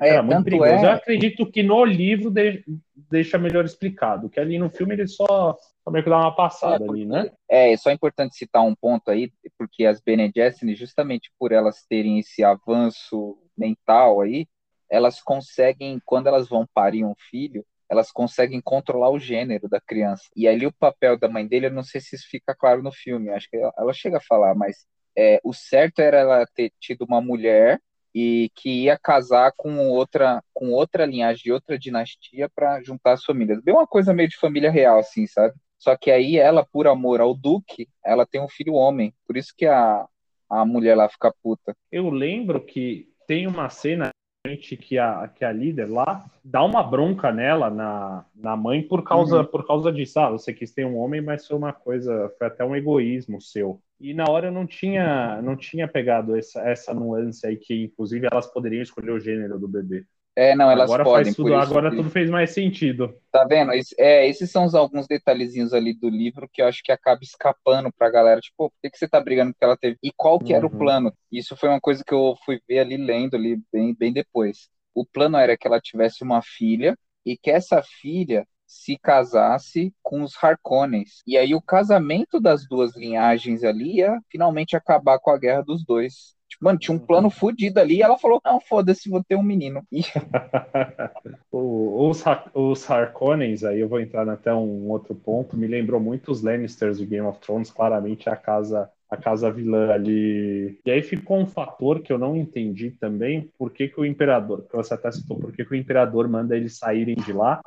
É, era muito perigoso. É... Eu acredito que no livro de, deixa melhor explicado, que ali no filme ele só, só meio que dá uma passada é, ali, né? É, é só importante citar um ponto aí, porque as Bene Gesserit, justamente por elas terem esse avanço mental aí, elas conseguem, quando elas vão parir um filho, elas conseguem controlar o gênero da criança. E ali o papel da mãe dele, eu não sei se isso fica claro no filme, acho que ela, ela chega a falar, mas é, o certo era ela ter tido uma mulher e que ia casar com outra com outra linhagem de outra dinastia para juntar as famílias. Bem uma coisa meio de família real assim, sabe? Só que aí ela, por amor ao duque, ela tem um filho homem. Por isso que a, a mulher lá fica puta. Eu lembro que tem uma cena que a, que a líder lá dá uma bronca nela, na, na mãe, por causa, uhum. por causa disso. Ah, você quis ter um homem, mas foi uma coisa, foi até um egoísmo seu. E na hora eu não tinha, não tinha pegado essa, essa nuance aí, que inclusive elas poderiam escolher o gênero do bebê. É, não, elas agora podem. Tudo, agora tudo fez mais sentido. Tá vendo? É, esses são os, alguns detalhezinhos ali do livro que eu acho que acaba escapando pra galera. Tipo, por que, que você tá brigando com ela teve? E qual que era uhum. o plano? Isso foi uma coisa que eu fui ver ali lendo ali bem, bem depois. O plano era que ela tivesse uma filha e que essa filha se casasse com os Harkonnens. E aí o casamento das duas linhagens ali ia finalmente acabar com a guerra dos dois. Tipo, mano, tinha um plano fodido ali e ela falou: Não, foda-se, vou ter um menino. E... [LAUGHS] os, os Harkonnens, aí eu vou entrar até um outro ponto, me lembrou muito os Lannisters de Game of Thrones, claramente a casa a casa vilã ali. E aí ficou um fator que eu não entendi também, por que, que o imperador, que você até citou, por que, que o imperador manda eles saírem de lá,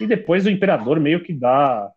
e depois o imperador meio que dá,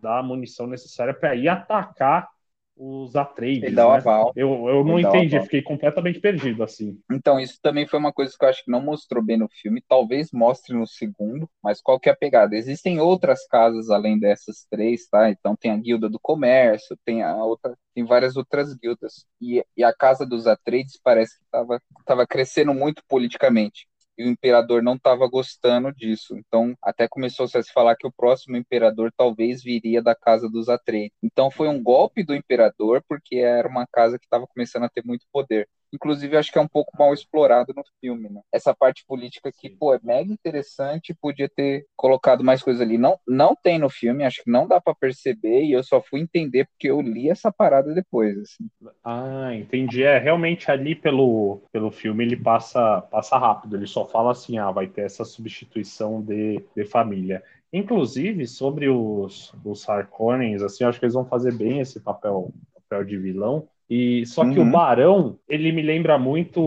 dá a munição necessária para ir atacar os Atreides. Ele dá o né? aval. Eu, eu não entendi, fiquei completamente perdido assim. Então, isso também foi uma coisa que eu acho que não mostrou bem no filme, talvez mostre no segundo, mas qual que é a pegada? Existem outras casas além dessas três, tá? Então tem a guilda do comércio, tem a outra, tem várias outras guildas. E, e a casa dos Atreides parece que estava tava crescendo muito politicamente e o imperador não estava gostando disso. Então, até começou -se a se falar que o próximo imperador talvez viria da casa dos Atreides. Então, foi um golpe do imperador, porque era uma casa que estava começando a ter muito poder. Inclusive, acho que é um pouco mal explorado no filme, né? Essa parte política que, pô, é mega interessante, podia ter colocado mais coisa ali. Não, não tem no filme, acho que não dá para perceber, e eu só fui entender porque eu li essa parada depois, assim. Ah, entendi. É, realmente ali pelo, pelo filme ele passa, passa rápido, ele só fala assim, ah, vai ter essa substituição de, de família. Inclusive, sobre os, os Harkonnens, assim, acho que eles vão fazer bem esse papel, papel de vilão, e só que uhum. o Barão, ele me lembra muito.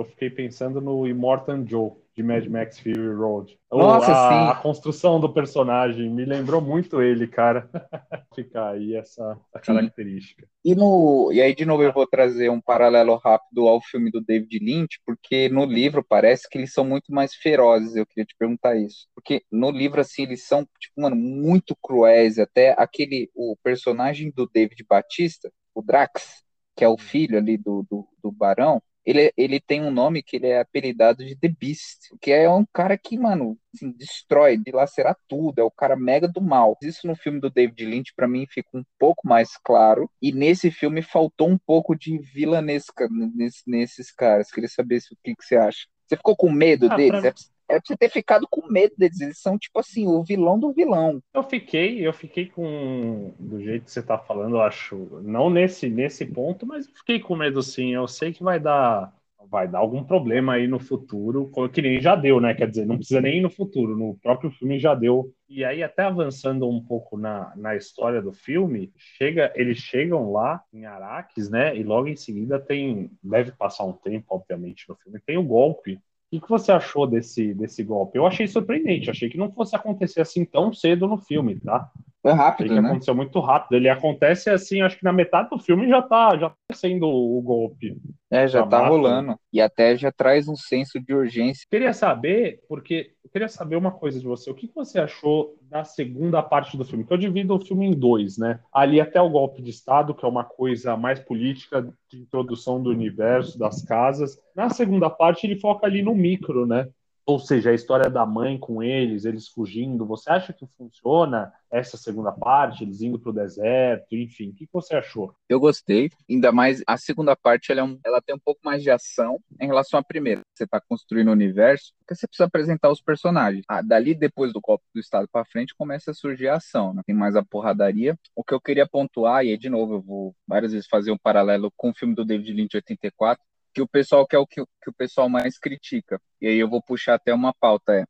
Eu fiquei pensando no Immortan Joe de Mad Max Fury Road. Nossa, a, sim. a construção do personagem me lembrou muito ele, cara. [LAUGHS] Fica aí essa, essa característica. E, no, e aí, de novo, eu vou trazer um paralelo rápido ao filme do David Lynch, porque no livro parece que eles são muito mais ferozes. Eu queria te perguntar isso. Porque no livro, assim, eles são, tipo, mano, muito cruéis. Até aquele, o personagem do David Batista, o Drax, que é o filho ali do, do, do Barão, ele, ele tem um nome que ele é apelidado de The Beast, que é um cara que, mano, assim, destrói, dilacera tudo, é o cara mega do mal. Isso no filme do David Lynch, para mim, fica um pouco mais claro, e nesse filme faltou um pouco de vilanesca nesse, nesses caras. Queria saber se, o que, que você acha. Você ficou com medo ah, deles? Pra... É é pra você ter ficado com medo deles. Eles são, tipo assim, o vilão do vilão. Eu fiquei, eu fiquei com. Do jeito que você tá falando, eu acho. Não nesse, nesse ponto, mas fiquei com medo sim. Eu sei que vai dar. Vai dar algum problema aí no futuro, que nem já deu, né? Quer dizer, não precisa nem ir no futuro, no próprio filme já deu. E aí, até avançando um pouco na, na história do filme, chega, eles chegam lá em Araques, né? E logo em seguida tem. Deve passar um tempo, obviamente, no filme. Tem o golpe O que você achou desse, desse golpe? Eu achei surpreendente, achei que não fosse acontecer assim tão cedo no filme, tá? Foi rápido, achei que né? aconteceu muito rápido. Ele acontece assim, acho que na metade do filme já tá, já tá sendo o golpe. É, já Já tá mata. rolando. E até já traz um senso de urgência. Queria saber, porque eu queria saber uma coisa de você. O que você achou da segunda parte do filme? Que eu divido o filme em dois, né? Ali até o golpe de Estado, que é uma coisa mais política de introdução do universo, das casas. Na segunda parte, ele foca ali no micro, né? Ou seja, a história da mãe com eles, eles fugindo. Você acha que funciona essa segunda parte, eles indo para o deserto, enfim? O que você achou? Eu gostei, ainda mais a segunda parte, ela, é um- ela tem um pouco mais de ação em relação à primeira. Você tá construindo o universo, porque você precisa apresentar os personagens. Ah, dali, depois do golpe do Estado para frente, começa a surgir a ação, né? Tem mais a porradaria. O que eu queria pontuar, e aí, de novo, eu vou várias vezes fazer um paralelo com o filme do David Lynch 84, que o pessoal quer o que, que o pessoal mais critica. E aí eu vou puxar até uma pauta, é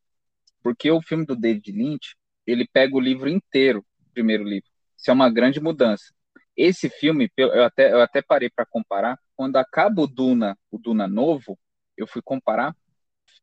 porque o filme do David Lynch, ele pega o livro inteiro, o primeiro livro. Isso é uma grande mudança. Esse filme, eu até, eu até parei para comparar, quando acaba o Duna, o Duna novo, eu fui comparar,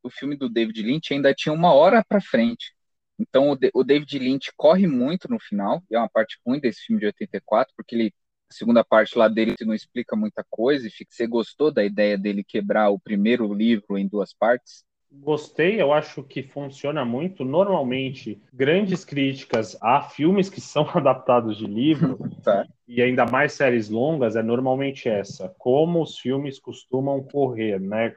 o filme do David Lynch ainda tinha uma hora para frente. Então o, o David Lynch corre muito no final, e é uma parte ruim desse filme de 84, porque ele a segunda parte lá dele não explica muita coisa, e você gostou da ideia dele quebrar o primeiro livro em duas partes? Gostei, eu acho que funciona muito. Normalmente, grandes críticas a filmes que são [LAUGHS] adaptados de livro, [LAUGHS] tá. e ainda mais séries longas, é normalmente essa. Como os filmes costumam correr, né?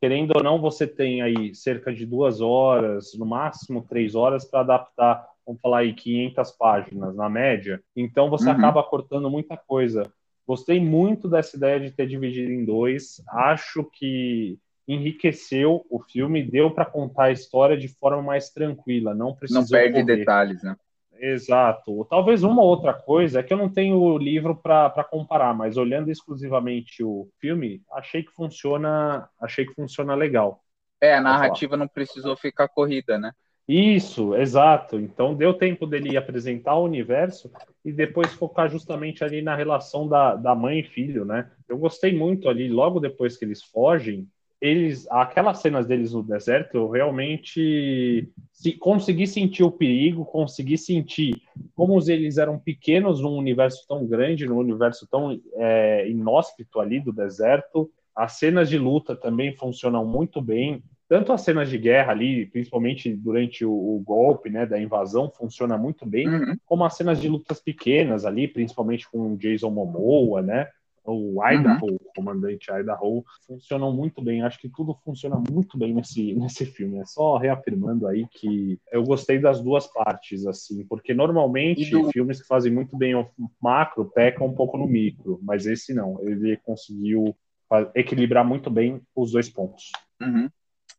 Querendo ou não, você tem aí cerca de duas horas, no máximo três horas, para adaptar, vamos falar aí, 500 páginas na média. Então, você Uhum. acaba cortando muita coisa. Gostei muito dessa ideia de ter dividido em dois. Acho que enriqueceu o filme, deu para contar a história de forma mais tranquila, não precisou Não perde correr. detalhes, né? Exato. Talvez uma outra coisa é que eu não tenho o livro para comparar, mas olhando exclusivamente o filme, achei que funciona, achei que funciona legal. É, a narrativa não precisou ficar corrida, né? Isso, exato. Então deu tempo dele apresentar o universo e depois focar justamente ali na relação da, da mãe e filho, né? Eu gostei muito ali, logo depois que eles fogem, eles, aquelas cenas deles no deserto, eu realmente se, consegui sentir o perigo, consegui sentir como eles eram pequenos num universo tão grande, num universo tão é, inóspito ali do deserto. As cenas de luta também funcionam muito bem. Tanto as cenas de guerra ali, principalmente durante o, o golpe, né, da invasão, funciona muito bem, Uhum. como as cenas de lutas pequenas ali, principalmente com o Jason Momoa, né, o Idaho, o comandante Idaho, funcionam muito bem. Acho que tudo funciona muito bem nesse, [LAUGHS] nesse filme. É só reafirmando aí que eu gostei das duas partes, assim, porque normalmente do- filmes que fazem muito bem o macro pecam um pouco no micro, mas esse não. Ele conseguiu equilibrar muito bem os dois pontos. Uhum.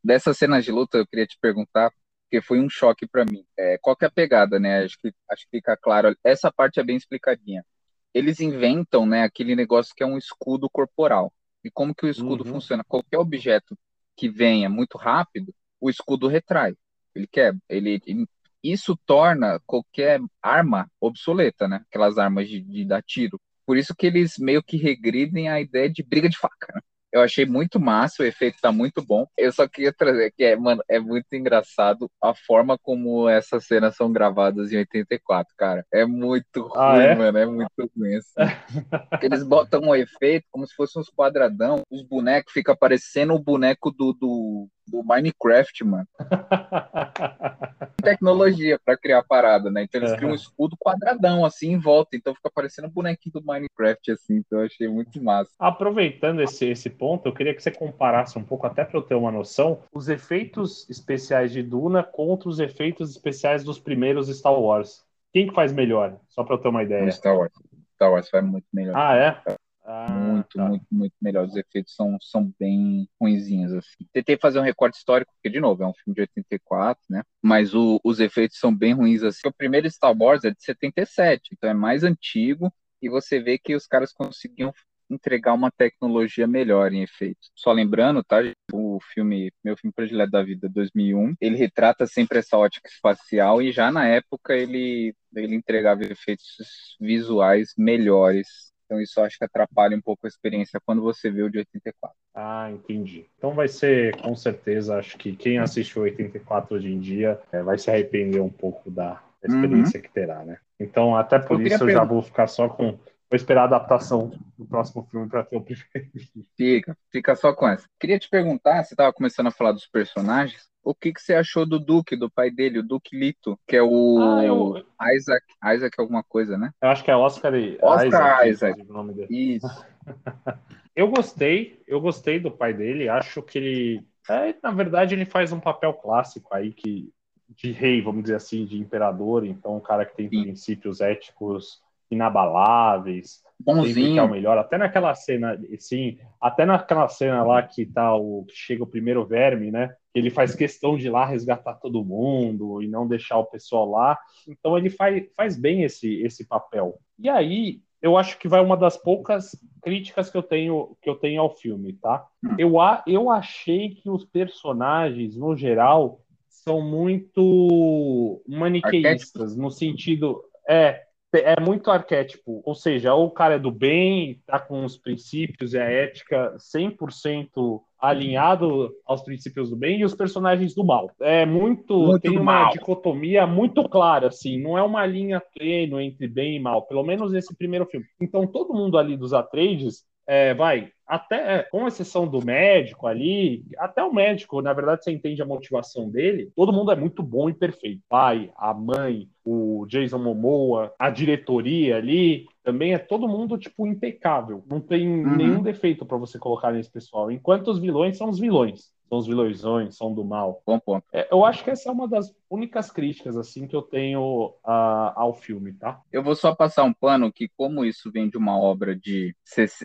Dessas cenas de luta, eu queria te perguntar, porque foi um choque para mim. É, qual que é a pegada, né? Acho que, acho que fica claro. Essa parte é bem explicadinha. Eles inventam, né, aquele negócio que é um escudo corporal. E como que o escudo Uhum. funciona? Qualquer objeto que venha muito rápido, o escudo retrai. Ele quebra. Ele, ele- isso torna qualquer arma obsoleta, né? Aquelas armas de, de dar tiro. Por isso que eles meio que regridem a ideia de briga de faca, né? Eu achei muito massa, o efeito tá muito bom. Eu só queria trazer que é, mano, é muito engraçado a forma como essas cenas são gravadas em 84, cara. É muito ruim, Ah, é? mano, é muito ruim assim. [LAUGHS] Eles botam um efeito como se fosse uns quadradão, os bonecos ficam parecendo o boneco do, do, do Minecraft, mano. Tecnologia pra criar a parada, né? Então eles criam um escudo quadradão assim em volta, então fica parecendo um bonequinho do Minecraft assim, então eu achei muito massa. Aproveitando esse, esse ponto, eu queria que você comparasse um pouco, até para eu ter uma noção, os efeitos especiais de Duna contra os efeitos especiais dos primeiros Star Wars. Quem que faz melhor? Só para eu ter uma ideia. Star Wars. Star Wars faz muito melhor. Ah, é? Ah, muito, tá. muito, muito melhor. Os efeitos são, são bem ruinzinhos, assim. Tentei fazer um recorte histórico, porque, de novo, é um filme de 84, né? Mas o- os efeitos são bem ruins, assim. O primeiro Star Wars é de 77, então é mais antigo, e você vê que os caras conseguiam entregar uma tecnologia melhor em efeitos. Só lembrando, tá? O filme, meu filme predileto da vida, 2001, ele retrata sempre essa ótica espacial e já na época ele, ele entregava efeitos visuais melhores Então isso acho que atrapalha um pouco a experiência quando você vê o de 84. Ah, entendi. Então vai ser, com certeza, acho que quem assistiu 84 hoje em dia é, vai se arrepender um pouco da experiência uhum. que terá, né? Então, até por eu isso eu já vou ficar só com Vou esperar a adaptação do próximo filme para ter o primeiro. Fica, fica só com essa. Queria te perguntar, você estava começando a falar dos personagens, o que, que você achou do Duke, do pai dele, o Duke Lito, que é o ah, eu... Isaac, Isaac alguma coisa, né? Eu acho que é Oscar, Oscar Isaac, Isaac. o nome dele. Isso. [LAUGHS] eu gostei, eu gostei do pai dele, acho que ele, é, na verdade, ele faz um papel clássico aí que de rei, vamos dizer assim, de imperador, então um cara que tem Sim. princípios éticos inabaláveis, bonzinho, que é o melhor. Até naquela cena, sim, até naquela cena lá que tá o que chega o primeiro verme, né? Ele faz questão de ir lá resgatar todo mundo e não deixar o pessoal lá. Então ele faz, faz bem esse esse papel. E aí eu acho que vai uma das poucas críticas que eu tenho que eu tenho ao filme, tá? Eu, eu achei que os personagens, no geral, são muito maniqueístas, no sentido. É, é muito arquétipo, ou seja, ou o cara é do bem, tá com os princípios e a ética 100% alinhado aos princípios do bem, e os personagens do mal. É muito, muito tem uma mal. dicotomia muito clara, assim, não é uma linha tênue entre bem e mal, pelo menos nesse primeiro filme. Então todo mundo ali dos Atreides é, vai, até é, com exceção do médico ali, até o médico, na verdade, você entende a motivação dele, todo mundo é muito bom e perfeito. Pai, a mãe, o Jason Momoa, a diretoria ali, também é todo mundo, tipo, impecável. Não tem uhum. nenhum defeito para você colocar nesse pessoal. Enquanto os vilões são os vilões são os vilões, são do mal. Bom ponto. É, eu acho que essa é uma das únicas críticas assim que eu tenho uh, ao filme, tá? Eu vou só passar um pano que como isso vem de uma obra de,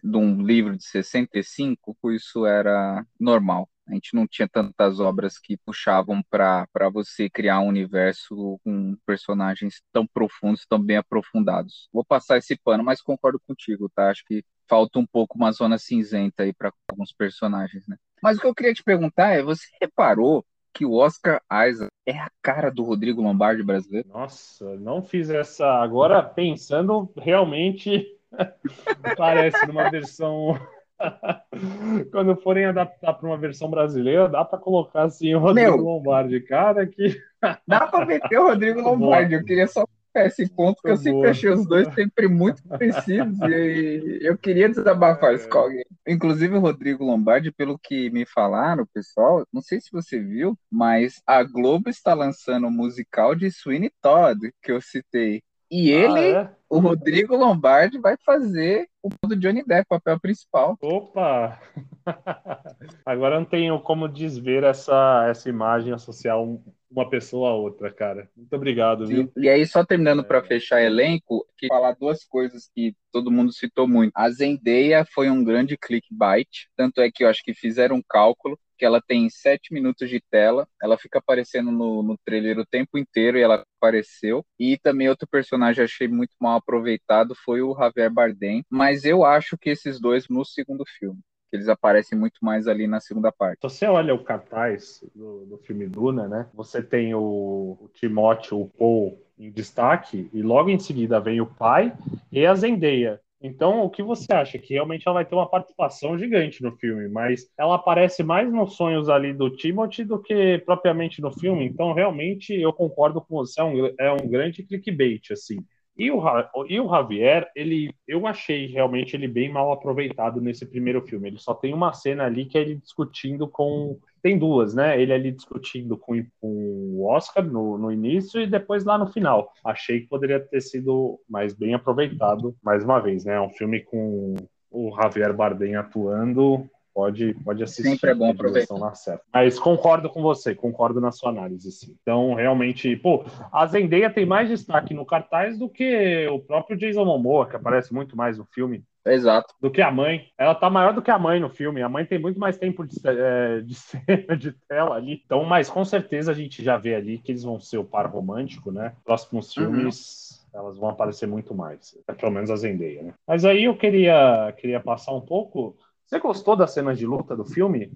de um livro de 65, isso era normal. A gente não tinha tantas obras que puxavam para você criar um universo com personagens tão profundos, tão bem aprofundados. Vou passar esse pano, mas concordo contigo, tá? Acho que falta um pouco uma zona cinzenta aí para alguns personagens, né? Mas o que eu queria te perguntar é, você reparou que o Oscar Isaac é a cara do Rodrigo Lombardi brasileiro? Nossa, não fiz essa. Agora pensando, realmente [LAUGHS] parece numa versão. [LAUGHS] Quando forem adaptar para uma versão brasileira, dá para colocar assim o Rodrigo Meu, Lombardi, cara que. dá para meter o Rodrigo [LAUGHS] Lombardi. Eu queria só esse ponto que eu sempre achei os dois sempre muito parecidos e eu queria desabafar é. isso com alguém. Inclusive o Rodrigo Lombardi, pelo que me falaram, pessoal, não sei se você viu, mas a Globo está lançando o um musical de Sweeney Todd, que eu citei. E ah, ele, ah, é? o Rodrigo Lombardi, vai fazer o do Johnny Depp, papel principal. Opa! [LAUGHS] Agora não tenho como desver essa, essa imagem associar um, uma pessoa a outra, cara. Muito obrigado, viu? E, aí, só terminando é. para fechar elenco, que falar duas coisas que todo mundo citou muito. A Zendaya foi um grande clickbait, tanto é que eu acho que fizeram um cálculo que ela tem sete minutos de tela, ela fica aparecendo no, no trailer o tempo inteiro e ela apareceu. E também outro personagem achei muito mal aproveitado foi o Javier Bardem, mas eu acho que esses dois no segundo filme eles aparecem muito mais ali na segunda parte. Você olha o cartaz do, do filme Duna, né? Você tem o, o Timóteo, o Paul em destaque, e logo em seguida vem o pai e a Zendaya. Então, o que você acha? Que realmente ela vai ter uma participação gigante no filme, mas ela aparece mais nos sonhos ali do Timothy do que propriamente no filme. Então, realmente, eu concordo com você, é um, é um grande clickbait, assim. E o, e o Javier, ele, eu achei realmente ele bem mal aproveitado nesse primeiro filme. Ele só tem uma cena ali que é ele discutindo com. Tem duas, né? Ele ali discutindo com, com o Oscar no, no início e depois lá no final. Achei que poderia ter sido mais bem aproveitado mais uma vez, né? É um filme com o Javier Bardem atuando pode, pode assistir. Sempre é bom aproveitar. Na certa. Mas concordo com você, concordo na sua análise, sim. Então, realmente, pô, a Zendaya tem mais destaque no cartaz do que o próprio Jason Momoa, que aparece muito mais no filme. Exato. Do que a mãe. Ela tá maior do que a mãe no filme. A mãe tem muito mais tempo de, é, de [LAUGHS] cena, de tela ali. Então, mas com certeza a gente já vê ali que eles vão ser o par romântico, né? Próximos uhum. filmes. Uhum elas vão aparecer muito mais, é, pelo menos a Zendaya, né? Mas aí eu queria, queria passar um pouco você gostou das cenas de luta do filme?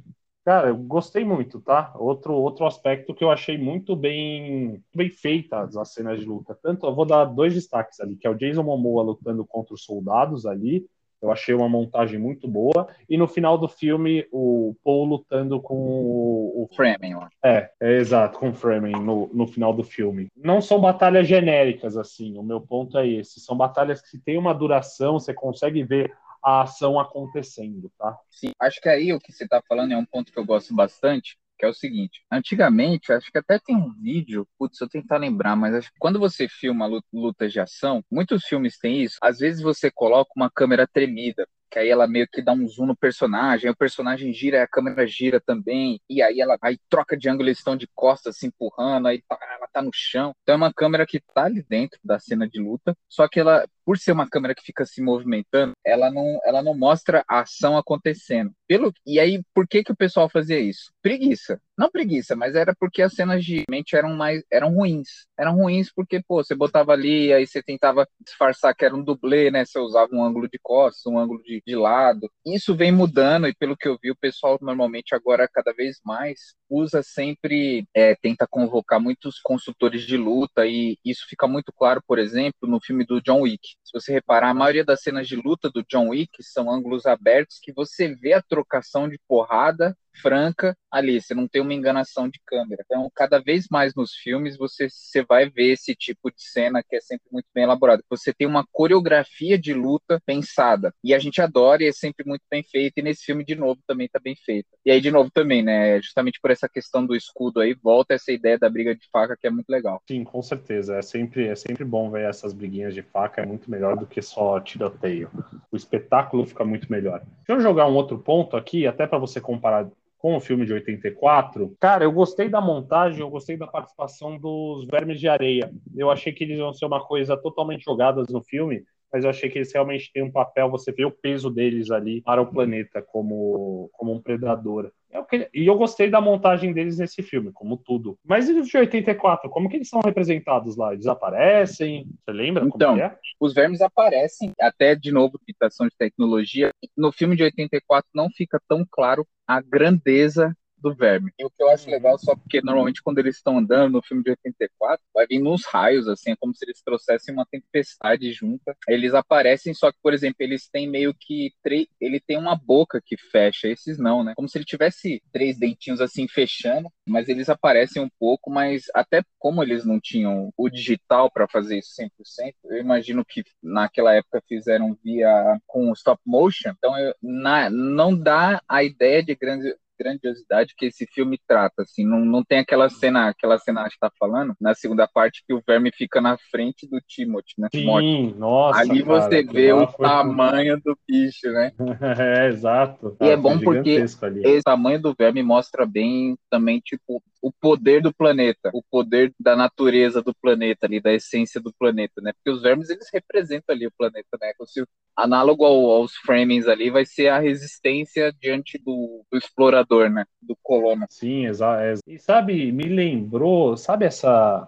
Cara, eu gostei muito, tá? Outro, outro aspecto que eu achei muito bem, bem feitas as cenas de luta. Tanto eu vou dar dois destaques ali, que é o Jason Momoa lutando contra os soldados ali, Eu achei uma montagem muito boa. E no final do filme, o Paul lutando com o. o Fremen. É, é exato, com o Fremen no, no final do filme. Não são batalhas genéricas, assim. O meu ponto é esse. São batalhas que têm uma duração, você consegue ver a ação acontecendo, tá? Sim, acho que aí o que você está falando é um ponto que eu gosto bastante, que é o seguinte: antigamente, acho que até tem um vídeo, putz, eu tentar lembrar, mas acho que quando você filma lutas de ação, muitos filmes têm isso. Às vezes você coloca uma câmera tremida, que aí ela meio que dá um zoom no personagem, o personagem gira a câmera gira também, e aí ela aí troca de ângulo, eles estão de costas se empurrando, aí tá, ela tá no chão. Então é uma câmera que tá ali dentro da cena de luta, só que ela, por ser uma câmera que fica se movimentando, ela não, ela não mostra a ação acontecendo. Pelo, e aí, por que que o pessoal fazia isso? Preguiça. Não preguiça, mas era porque as cenas de mente eram mais eram ruins. Eram ruins porque, pô, você botava ali, aí você tentava disfarçar que era um dublê, né? Você usava um ângulo de costas, um ângulo de, de lado. Isso vem mudando, e pelo que eu vi, o pessoal normalmente agora, cada vez mais, usa sempre, é, tenta convocar muitos consultores de luta, e isso fica muito claro, por exemplo, no filme do John Wick. Se você reparar, a maioria das cenas de luta do John Wick são ângulos abertos que você vê a trocação de porrada franca ali, você não tem uma enganação de câmera. Então, cada vez mais nos filmes você, você vai ver esse tipo de cena que é sempre muito bem elaborado. Você tem uma coreografia de luta pensada. E a gente adora e é sempre muito bem feito. E nesse filme, de novo, também está bem feito. E aí, de novo, também, né? Justamente por essa questão do escudo aí, volta essa ideia da briga de faca que é muito legal. Sim, com certeza. É sempre, é sempre bom ver essas briguinhas de faca, é muito melhor do que só tiroteio. O espetáculo fica muito melhor. Deixa eu jogar um outro ponto aqui, até para você comparar com o filme de 84, cara, eu gostei da montagem, eu gostei da participação dos Vermes de Areia. Eu achei que eles iam ser uma coisa totalmente jogadas no filme, mas eu achei que eles realmente têm um papel, você vê o peso deles ali para o planeta como, como um predador. Eu queria, e eu gostei da montagem deles nesse filme, como tudo. Mas e os de 84, como que eles são representados lá? Eles aparecem? Você lembra então, é? os vermes aparecem, até de novo, citação de tecnologia. No filme de 84 não fica tão claro a grandeza do verme. E o que eu acho legal, só porque normalmente quando eles estão andando no filme de 84, vai vindo uns raios, assim, é como se eles trouxessem uma tempestade junta. Eles aparecem, só que, por exemplo, eles têm meio que. Ele tem uma boca que fecha, esses não, né? Como se ele tivesse três dentinhos assim fechando, mas eles aparecem um pouco, mas até como eles não tinham o digital para fazer isso 100%, eu imagino que naquela época fizeram via com stop motion, então eu, na, não dá a ideia de grande grandiosidade que esse filme trata, assim, não, não tem aquela cena, aquela cena que está falando, na segunda parte que o verme fica na frente do Timothy, né? Sim, Timothy. nossa, Ali cara, você vê o tamanho do bicho, né? [LAUGHS] é, exato. E é bom porque esse tamanho do verme mostra bem também, tipo, o poder do planeta, o poder da natureza do planeta ali, da essência do planeta, né? Porque os vermes, eles representam ali o planeta, né? Se, análogo ao, aos framings ali, vai ser a resistência diante do, do explorador, né? Do colono. Sim, exato. E sabe, me lembrou, sabe essa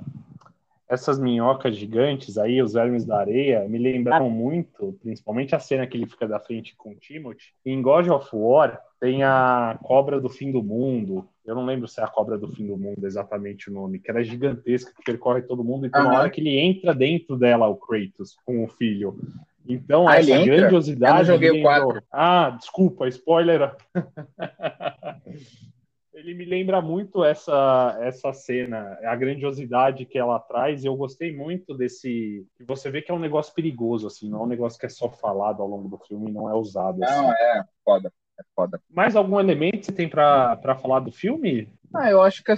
essas minhocas gigantes aí, os vermes da areia, me lembraram muito, principalmente a cena que ele fica da frente com o Timothy. Em God of War tem a cobra do fim do mundo. Eu não lembro se é a cobra do fim do mundo exatamente o nome, que era gigantesca, que percorre todo mundo, e uhum. na hora que ele entra dentro dela, o Kratos, com o filho. Então, ah, essa grandiosidade. Eu não joguei o 4. Ah, desculpa, spoiler. [LAUGHS] ele me lembra muito essa essa cena, a grandiosidade que ela traz. E eu gostei muito desse. Que você vê que é um negócio perigoso, assim, não é um negócio que é só falado ao longo do filme, não é usado. Assim. Não, é foda, é foda. Mais algum elemento você tem para falar do filme? Ah, eu acho que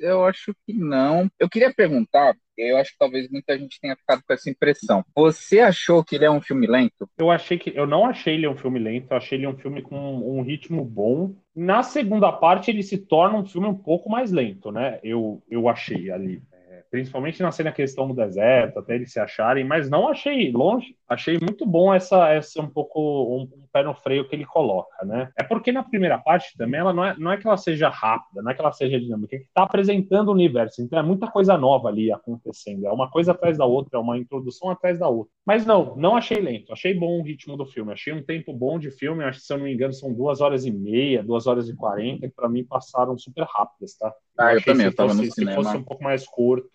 eu acho que não. Eu queria perguntar, eu acho que talvez muita gente tenha ficado com essa impressão. Você achou que ele é um filme lento? Eu achei que eu não achei ele um filme lento, eu achei ele um filme com um ritmo bom. Na segunda parte ele se torna um filme um pouco mais lento, né? Eu, eu achei ali principalmente na cena questão do deserto, até eles se acharem, mas não achei longe, achei muito bom essa, essa um pouco um, um pé no freio que ele coloca, né? É porque na primeira parte também ela não é, não é que ela seja rápida, não é que ela seja dinâmica, é que tá apresentando o universo, então é muita coisa nova ali acontecendo, é uma coisa atrás da outra, é uma introdução atrás da outra. Mas não, não achei lento, achei bom o ritmo do filme, achei um tempo bom de filme, acho que se eu não me engano são duas horas e meia, duas horas e quarenta, que pra mim passaram super rápidas, tá? Ah, eu achei também, se eu tava fosse, no se cinema. fosse um pouco mais curto,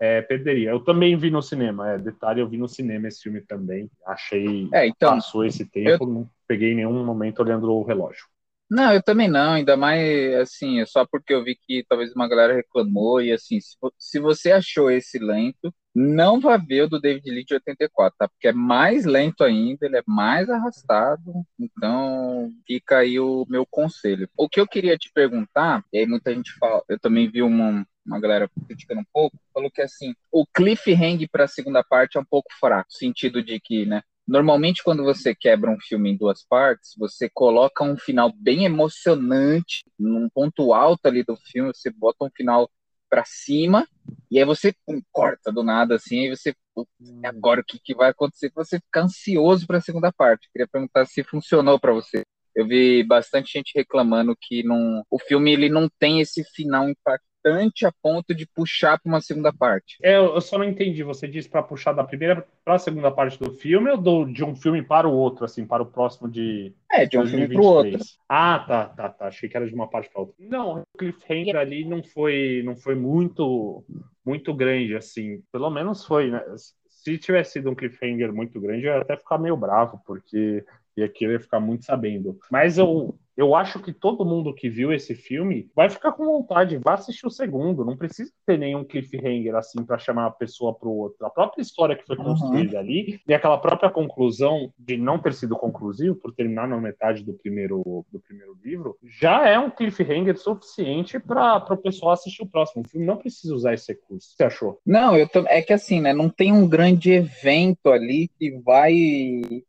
é, perderia. Eu também vi no cinema, é, detalhe, eu vi no cinema esse filme também. Achei É, então, passou esse tempo, não peguei em nenhum momento olhando o relógio. Não, eu também não, ainda mais assim, é só porque eu vi que talvez uma galera reclamou e assim, se, se você achou esse lento, não vá ver o do David Leitch de 84, tá? Porque é mais lento ainda, ele é mais arrastado, então fica aí o meu conselho. O que eu queria te perguntar, e aí muita gente fala, eu também vi uma, uma galera criticando um pouco, falou que assim, o cliffhanger para a segunda parte é um pouco fraco, no sentido de que, né, Normalmente, quando você quebra um filme em duas partes, você coloca um final bem emocionante, num ponto alto ali do filme, você bota um final pra cima, e aí você pum, corta do nada, assim, aí você, "Putz, e agora o que, que vai acontecer? Você fica ansioso pra segunda parte. Queria perguntar se funcionou pra você. Eu vi bastante gente reclamando que não, o filme ele não tem esse final impactante a ponto de puxar para uma segunda parte. É, eu só não entendi. Você disse para puxar da primeira para a segunda parte do filme ou do- de um filme para o outro, assim, para o próximo de. É, de um filme pro outro. 2023? Ah, tá, tá, tá. Achei que era de uma parte para outra. Não, o cliffhanger ali não foi, não foi muito, muito grande, assim. Pelo menos foi, né? Se tivesse sido um cliffhanger muito grande, eu ia até ficar meio bravo, porque ia querer ficar muito sabendo. Mas eu, eu acho que todo mundo que viu esse filme vai ficar com vontade, vai assistir o segundo. Não precisa ter nenhum cliffhanger assim para chamar a pessoa para o outro. A própria história que foi Uhum. construída ali e aquela própria conclusão de não ter sido conclusivo por terminar na metade do primeiro do primeiro livro já é um cliffhanger suficiente para o pessoal assistir o próximo. O filme não precisa usar esse recurso. O que você achou? Não, eu tam- é que assim, né? Não tem um grande evento ali que vai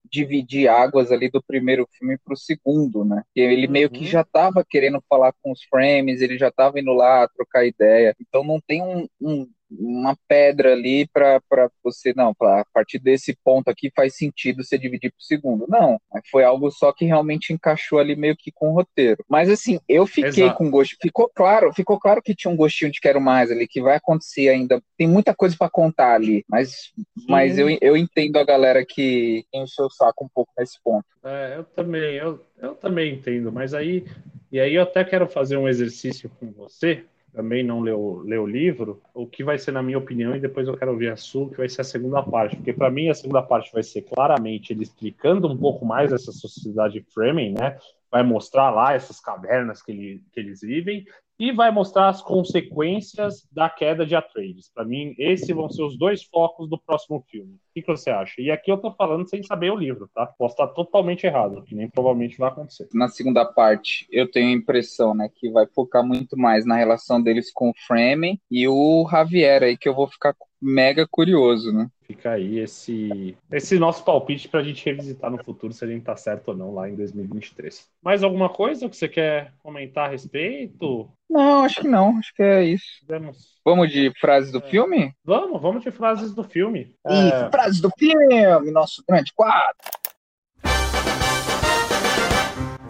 dividir águas ali do primeiro filme pro segundo, né? Porque ele meio que Uhum. já tava querendo falar com os frames, ele já tava indo lá trocar ideia. Então não tem um, um- uma pedra ali para você, não, pra, a partir desse ponto aqui faz sentido você dividir pro segundo. Não, foi algo só que realmente encaixou ali meio que com o roteiro. Mas assim, eu fiquei Exato. com gosto. Ficou claro, ficou claro que tinha um gostinho de quero mais ali, que vai acontecer ainda. Tem muita coisa para contar ali, mas, mas eu, eu entendo a galera que encheu o saco um pouco nesse ponto. É, eu também, eu, eu também entendo, mas aí, e aí eu até quero fazer um exercício com você, também não leu, leu o livro, o que vai ser na minha opinião, e depois eu quero ouvir a sua, que vai ser a segunda parte, porque para mim a segunda parte vai ser claramente ele explicando um pouco mais essa sociedade framing, né? Vai mostrar lá essas cavernas que, ele, que eles vivem, e vai mostrar as consequências da queda de Atreides. Para mim, esses vão ser os dois focos do próximo filme. O que, que você acha? E aqui eu tô falando sem saber o livro, tá? Posso estar totalmente errado, que nem provavelmente vai acontecer. Na segunda parte, eu tenho a impressão, né, que vai focar muito mais na relação deles com o Fremen e o Javier aí, que eu vou ficar mega curioso, né? Fica aí esse, esse nosso palpite pra gente revisitar no futuro se a gente tá certo ou não lá em 2023. Mais alguma coisa que você quer comentar a respeito? Não, acho que não, acho que é isso. Vamos, Vamos de frases do filme? vamos, vamos de frases do filme. E É, frases do filme, nosso grande quadro.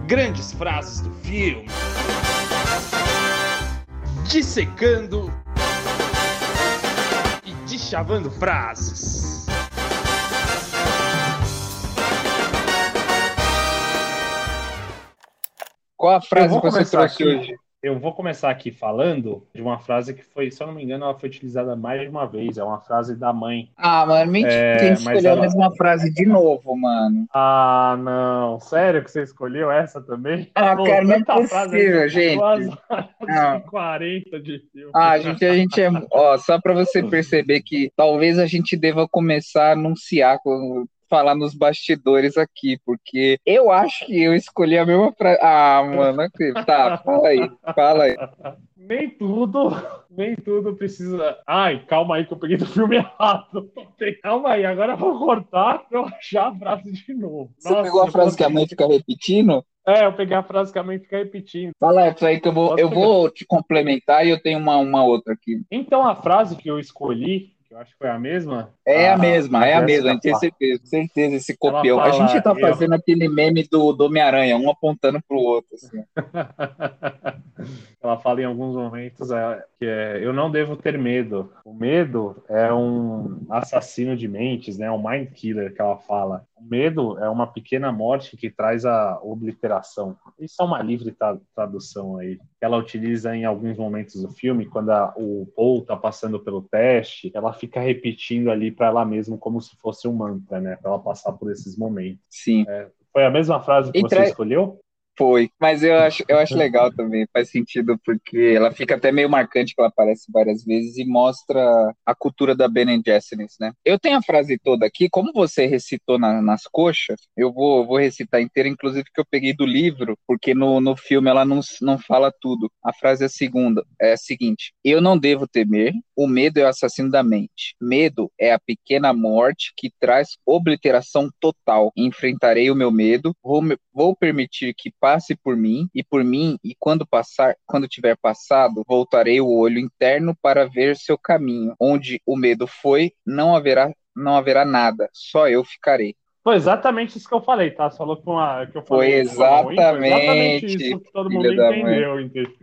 Grandes frases do filme. Dissecando deschavando frases. Qual a frase que você trouxe aqui- hoje? Eu vou começar aqui falando de uma frase que foi, se eu não me engano, ela foi utilizada mais de uma vez. É uma frase da mãe. Ah, mano, mentira, É, que a gente mas escolheu ela- a mesma frase de novo, mano. Ah, não. Sério que você escolheu essa também? Ah, Pô, cara, não é possível, gente. E 40 de filme. Ah, gente, a gente é. Ó, só pra você [LAUGHS] perceber que talvez a gente deva começar a anunciar, com- falar nos bastidores aqui, porque eu acho que eu escolhi a mesma frase. Ah, mano, acredito. Tá, fala aí, fala aí. Nem tudo, nem tudo precisa. Ai, calma aí que eu peguei do filme errado. Calma aí, agora eu vou cortar pra eu achar a frase de novo. Você Nossa, pegou a frase que a mãe fica repetindo? É, eu peguei a frase que a mãe fica repetindo. Fala essa aí que eu vou, Posso eu pegar? vou te complementar e eu tenho uma, uma outra aqui. Então, a frase que eu escolhi, que eu acho que foi a mesma. É a, mesma, é a mesma, a gente certeza, certeza, esse copião. Ela a gente tá fala, eu- fazendo aquele meme do, do Homem-Aranha, um apontando pro outro. assim. [LAUGHS] Ela fala em alguns momentos é, que é, eu não devo ter medo. O medo é um assassino de mentes, né? Um mind killer que ela fala. O medo é uma pequena morte que traz a obliteração. Isso é uma livre tra- tradução aí. Ela utiliza em alguns momentos do filme, quando a- o Paul tá passando pelo teste, ela fica repetindo ali para ela mesma como se fosse um mantra, né? Para ela passar por esses momentos. Sim. Foi a mesma frase que E você escolheu? Foi, mas eu acho, eu acho legal também, faz sentido, porque ela fica até meio marcante que ela aparece várias vezes e mostra a cultura da Ben Gesserit, né? Eu tenho a frase toda aqui, como você recitou na- nas coxas, eu vou, vou recitar inteira, inclusive que eu peguei do livro, porque no, no filme ela não, não fala tudo. A frase é a segunda, é a seguinte: Eu não devo temer, o medo é o assassino da mente. Medo é a pequena morte que traz obliteração total. Enfrentarei o meu medo, vou, vou permitir que passe por mim e por mim e quando passar, quando tiver passado, voltarei o olho interno para ver seu caminho. Onde o medo foi, não haverá não haverá nada, só eu ficarei. Foi exatamente isso que eu falei, tá? Você falou que, uma, que eu falei. foi ruim, foi exatamente, isso que todo mundo entendeu, entendeu?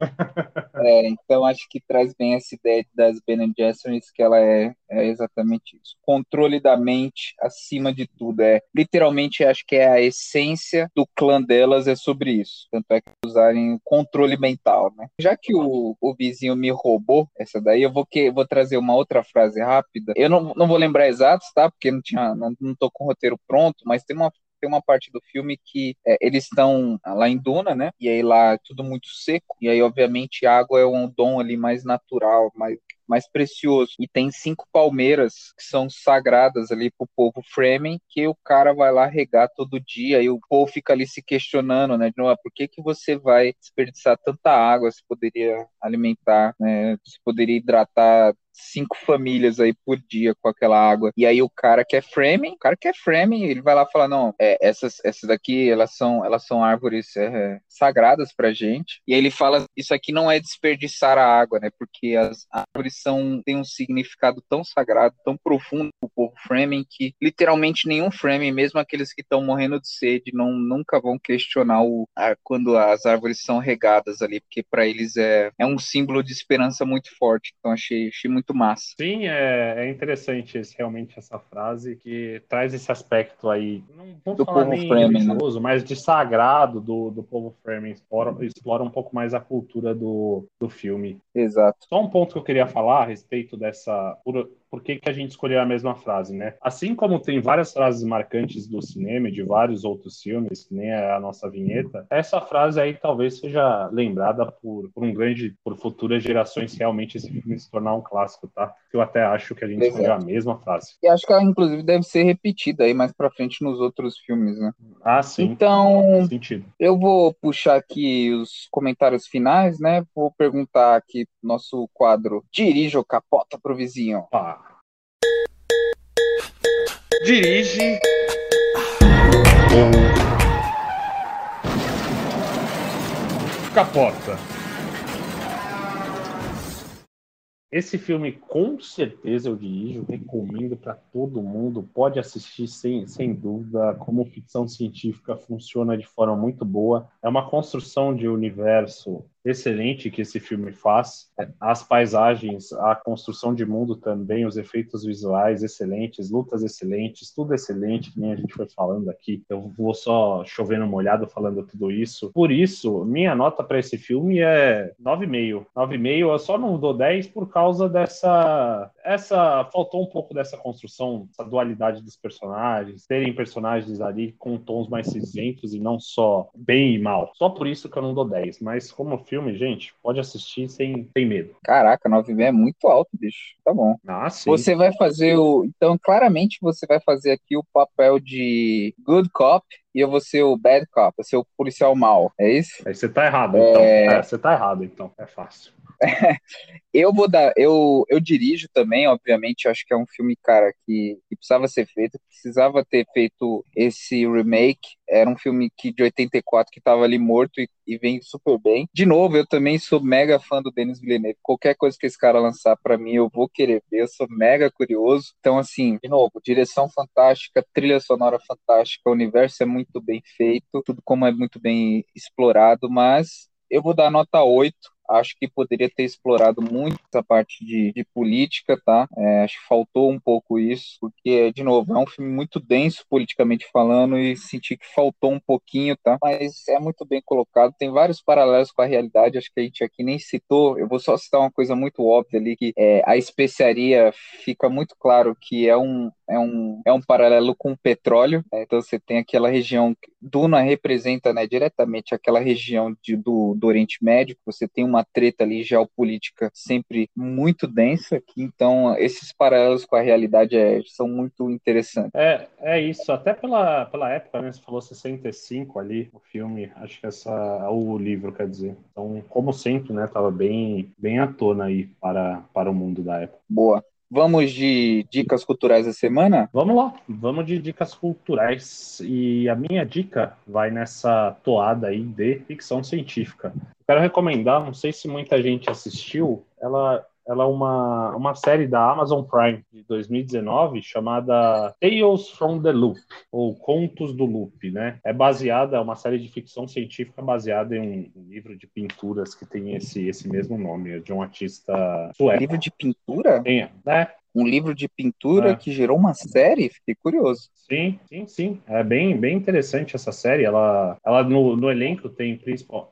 [LAUGHS] É, então acho que traz bem essa ideia das Ben Gesserits, que ela é, é exatamente isso. Controle da mente acima de tudo. É literalmente acho que é a essência do clã delas é sobre isso. Tanto é que usarem controle mental, né? Já que o, o vizinho me roubou essa daí, eu vou que vou trazer uma outra frase rápida. Eu não, não vou lembrar exatos, tá? Porque não tinha não, não tô com o roteiro pronto, mas tem uma tem uma parte do filme que é, eles estão lá em Duna, né? E aí lá é tudo muito seco. E aí, obviamente, água é um dom ali mais natural, mais, mais precioso. E tem cinco palmeiras que são sagradas ali pro povo Fremen, que o cara vai lá regar todo dia. E o povo fica ali se questionando, né? De novo, "Ah, por que, que você vai desperdiçar tanta água? Se poderia alimentar, né? Se poderia hidratar cinco famílias aí por dia com aquela água. E aí o cara que é framing, o cara que é framing, ele vai lá falar, não, é, essas, essas daqui, elas são, elas são árvores é, sagradas pra gente. E aí ele fala, isso aqui não é desperdiçar a água, né? Porque as árvores são, têm um significado tão sagrado, tão profundo pro povo framing, que literalmente nenhum framing, mesmo aqueles que estão morrendo de sede, não, nunca vão questionar o, a- quando as árvores são regadas ali, porque para eles é, é um símbolo de esperança muito forte. Então achei, achei muito massa. Sim, é, é interessante esse- realmente essa frase que traz esse aspecto aí, não vou Do falar povo nem Fremen, né? mas de sagrado do, do povo Fremen, explora, explora um pouco mais a cultura do, do filme. Exato. Só um ponto que eu queria falar a respeito dessa. Por, que, que a gente escolheu a mesma frase, né? Assim como tem várias frases marcantes do cinema e de vários outros filmes, que nem é a nossa vinheta, essa frase aí talvez seja lembrada por, por um grande, por futuras gerações realmente esse filme se tornar um clássico, tá? Eu até acho que a gente Exato. escolheu a mesma frase. E acho que ela, inclusive, deve ser repetida aí mais pra frente nos outros filmes, né? Ah, sim. Então, eu vou puxar aqui os comentários finais, né? Vou perguntar aqui nosso quadro Dirige ou capota pro vizinho. Ah, Dirige. Capota. Esse filme, com certeza, eu dirijo, recomendo para todo mundo. Pode assistir sem, sem dúvida. Como ficção científica funciona de forma muito boa. É uma construção de universo excelente que esse filme faz. As paisagens, a construção de mundo também, os efeitos visuais excelentes, lutas excelentes, tudo excelente, que nem a gente foi falando aqui. Eu vou só chovendo molhado falando tudo isso. Por isso, minha nota para esse filme é 9,5. 9,5, eu só não dou 10 por causa dessa essa faltou um pouco dessa construção, essa dualidade dos personagens, terem personagens ali com tons mais cinzentos e não só bem e mal. Só por isso que eu não dou 10, mas como filme, gente, pode assistir sem, sem medo. Caraca, 9,5 é muito alto, bicho. Tá bom. Ah, sim. Você vai fazer o. Então, claramente, você vai fazer aqui o papel de good cop e eu vou ser o bad cop, eu vou ser o policial mal. É isso? Aí você tá errado, então. É. É, você tá errado, então. É fácil. Eu vou dar, eu, eu dirijo também, obviamente, acho que é um filme, cara, que, que precisava ser feito, precisava ter feito esse remake, era um filme que, de 84 que estava ali morto e, e vem super bem. De novo, eu também sou mega fã do Denis Villeneuve, qualquer coisa que esse cara lançar para mim, eu vou querer ver, eu sou mega curioso. Então, assim, de novo, direção fantástica, trilha sonora fantástica, o universo é muito bem feito, tudo como é muito bem explorado, mas eu vou dar nota 8 acho que poderia ter explorado muito essa parte de, de política, tá? É, acho que faltou um pouco isso, porque, de novo, é um filme muito denso politicamente falando e senti que faltou um pouquinho, tá? Mas é muito bem colocado, tem vários paralelos com a realidade, acho que a gente aqui nem citou, eu vou só citar uma coisa muito óbvia ali, que é, a especiaria fica muito claro que é um, é um, é um paralelo com o petróleo, né? então você tem aquela região, Duna representa né, diretamente aquela região de, do, do Oriente Médio, você tem uma treta ali geopolítica sempre muito densa, que, então esses paralelos com a realidade é, são muito interessantes. É, é isso, até pela, pela época, né, você falou 65 ali, o filme, acho que essa, o livro, quer dizer, então como sempre, né, tava bem, bem à tona aí para, para o mundo da época. Boa. Vamos de dicas culturais da semana? Vamos lá, vamos de dicas culturais. E a minha dica vai nessa toada aí de ficção científica. Quero recomendar, não sei se muita gente assistiu, ela ela é uma, uma série da Amazon Prime de 2019 chamada Tales from the Loop, ou Contos do Loop, né? É baseada, é uma série de ficção científica baseada em um, livro de pinturas que tem esse, esse mesmo nome, é de um artista sueco. Livro de pintura? Tem, né? Um livro de pintura é. que gerou uma série, fiquei curioso. Sim, sim, sim. É bem, bem interessante essa série. Ela, ela no, no elenco tem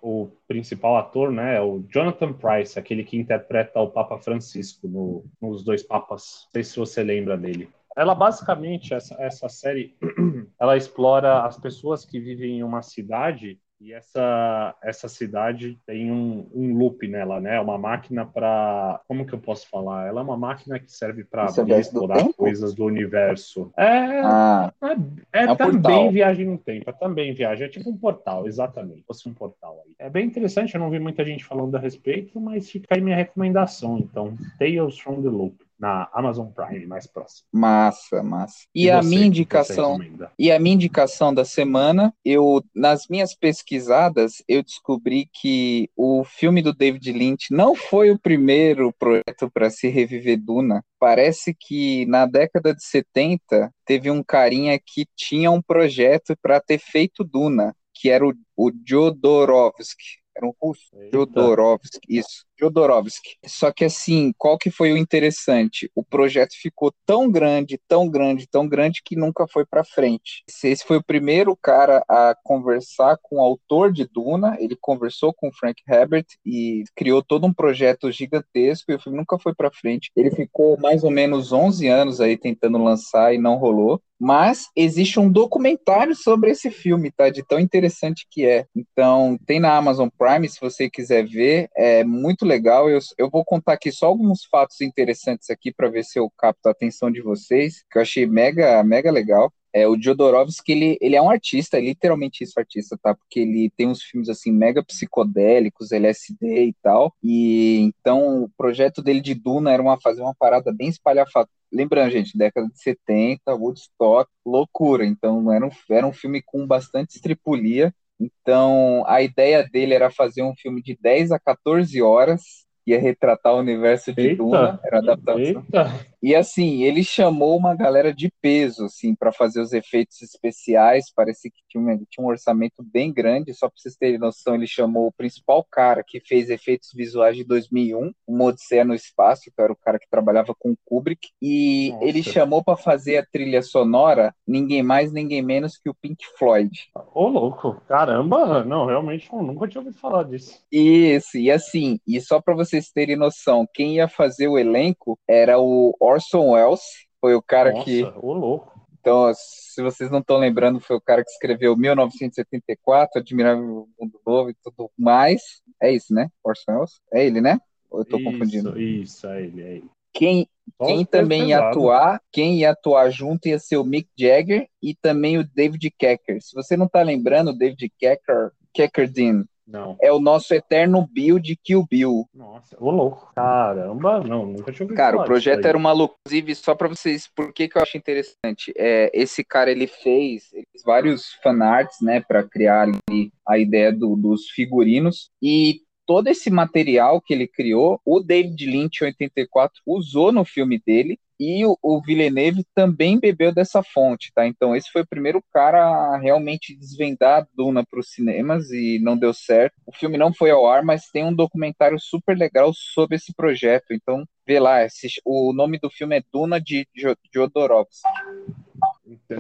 o principal ator, né? O Jonathan Price, aquele que interpreta o Papa Francisco no, nos dois papas. Não sei se você lembra dele. Ela basicamente, essa, essa série, [CLEARS THROAT] ela explora as pessoas que vivem em uma cidade e essa, essa cidade tem um, um loop nela, né? Uma máquina para. Como que eu posso falar? Ela é uma máquina que serve para explorar coisas do universo. É, ah, é, é, é um também portal. viagem no tempo, é também viagem. É tipo um portal, exatamente. Fosse um portal aí. É bem interessante, eu não vi muita gente falando a respeito, mas fica aí minha recomendação. Então, Tales from the Loop na Amazon Prime mais próximo. Massa, massa. E, e a minha indicação e a minha indicação da semana, eu nas minhas pesquisadas eu descobri que o filme do David Lynch não foi o primeiro projeto para se reviver Duna. Parece que na década de 70 teve um carinha que tinha um projeto para ter feito Duna, que era o, o Jodorowsky era um russo, Jodorowsky, isso, Jodorowsky. Só que assim, qual que foi o interessante? O projeto ficou tão grande, tão grande, tão grande que nunca foi para frente. Esse foi o primeiro cara a conversar com o autor de Duna, ele conversou com Frank Herbert e criou todo um projeto gigantesco e o filme nunca foi para frente. Ele ficou mais ou menos 11 anos aí tentando lançar e não rolou. Mas existe um documentário sobre esse filme, tá? De tão interessante que é. Então, tem na Amazon Prime, se você quiser ver, é muito legal. Eu, eu vou contar aqui só alguns fatos interessantes aqui para ver se eu capto a atenção de vocês, que eu achei mega, mega legal. É, o Jodorowsky, ele, ele é um artista, é literalmente isso, artista, tá? Porque ele tem uns filmes, assim, mega psicodélicos, LSD e tal, e então o projeto dele de Duna era uma, fazer uma parada bem espalhafatosa, lembrando, gente, década de 70, Woodstock, loucura. Então, era um, era um filme com bastante estripulia. Então, a ideia dele era fazer um filme de 10 a 14 horas, ia retratar o universo de Eita, Duna, era adaptação. Eita. E assim, ele chamou uma galera de peso, assim, para fazer os efeitos especiais. Parecia que tinha um, tinha um orçamento bem grande. Só para vocês terem noção, ele chamou o principal cara que fez efeitos visuais de 2001, o Odisseia no Espaço, que era o cara que trabalhava com Kubrick. E Nossa. ele chamou para fazer a trilha sonora ninguém mais, ninguém menos que o Pink Floyd. Ô, louco, caramba! Não, realmente eu nunca tinha ouvido falar disso. Isso, e assim, e só para vocês terem noção, quem ia fazer o elenco era o Orson Welles foi o cara Nossa, que. Ô, louco. Então, se vocês não estão lembrando, foi o cara que escreveu 1974, Admirável Mundo Novo e tudo mais. É isso, né? Orson Welles? É ele, né? Ou eu tô isso, confundindo? Isso, é ele, é ele. Quem, quem também ia atuar, quem ia atuar junto ia ser o Mick Jagger e também o David Kecker. Se você não tá lembrando, o David Kecker, Keckerdin, Não. É o nosso eterno Bill de Kill Bill. Nossa, ô louco. Caramba, não, nunca tinha ouvido Cara, o projeto era uma loucura. Inclusive, só pra vocês, por que, que eu acho interessante? É, esse cara, ele fez, ele fez vários fanarts, né, pra criar ali a ideia do- dos figurinos. E todo esse material que ele criou, o David Lynch, em 84, usou no filme dele. E o, o Villeneuve também bebeu dessa fonte, tá? Então, esse foi o primeiro cara a realmente desvendar a Duna para os cinemas e não deu certo. O filme não foi ao ar, mas tem um documentário super legal sobre esse projeto. Então, vê lá. esse- o nome do filme é Duna de Jo- Jodorowsky.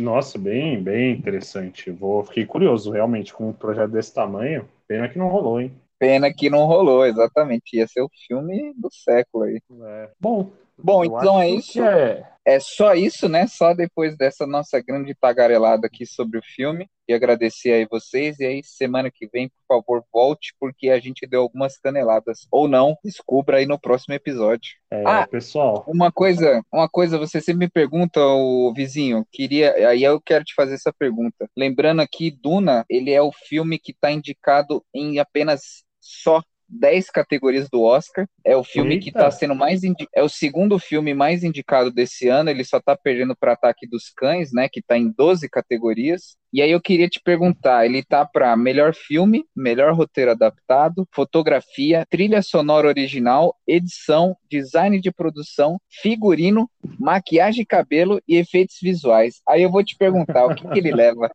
Nossa, bem, bem interessante. Vou, fiquei curioso, realmente, com um projeto desse tamanho. Pena que não rolou, hein? Pena que não rolou, exatamente. Ia ser o filme do século aí. É. Bom, Bom, eu então é isso. é. É só isso, né? Só depois dessa nossa grande tagarelada aqui sobre o filme. E agradecer aí vocês. E aí, semana que vem, por favor, volte, porque a gente deu algumas caneladas. Ou não, descubra aí no próximo episódio. é, Ah, pessoal, Uma coisa, uma coisa, você sempre me pergunta, o vizinho, queria, aí eu quero te fazer essa pergunta. Lembrando aqui, Duna, ele é o filme que está indicado em apenas só 10 categorias do Oscar. É o filme que Eita. está sendo mais indi- é o segundo filme mais indicado desse ano, ele só está perdendo para Ataque dos Cães, né, que está em 12 categorias. E aí eu queria te perguntar, ele tá para melhor filme, melhor roteiro adaptado, fotografia, trilha sonora original, edição, design de produção, figurino, maquiagem e cabelo e efeitos visuais. Aí eu vou te perguntar, o que que ele [LAUGHS] leva?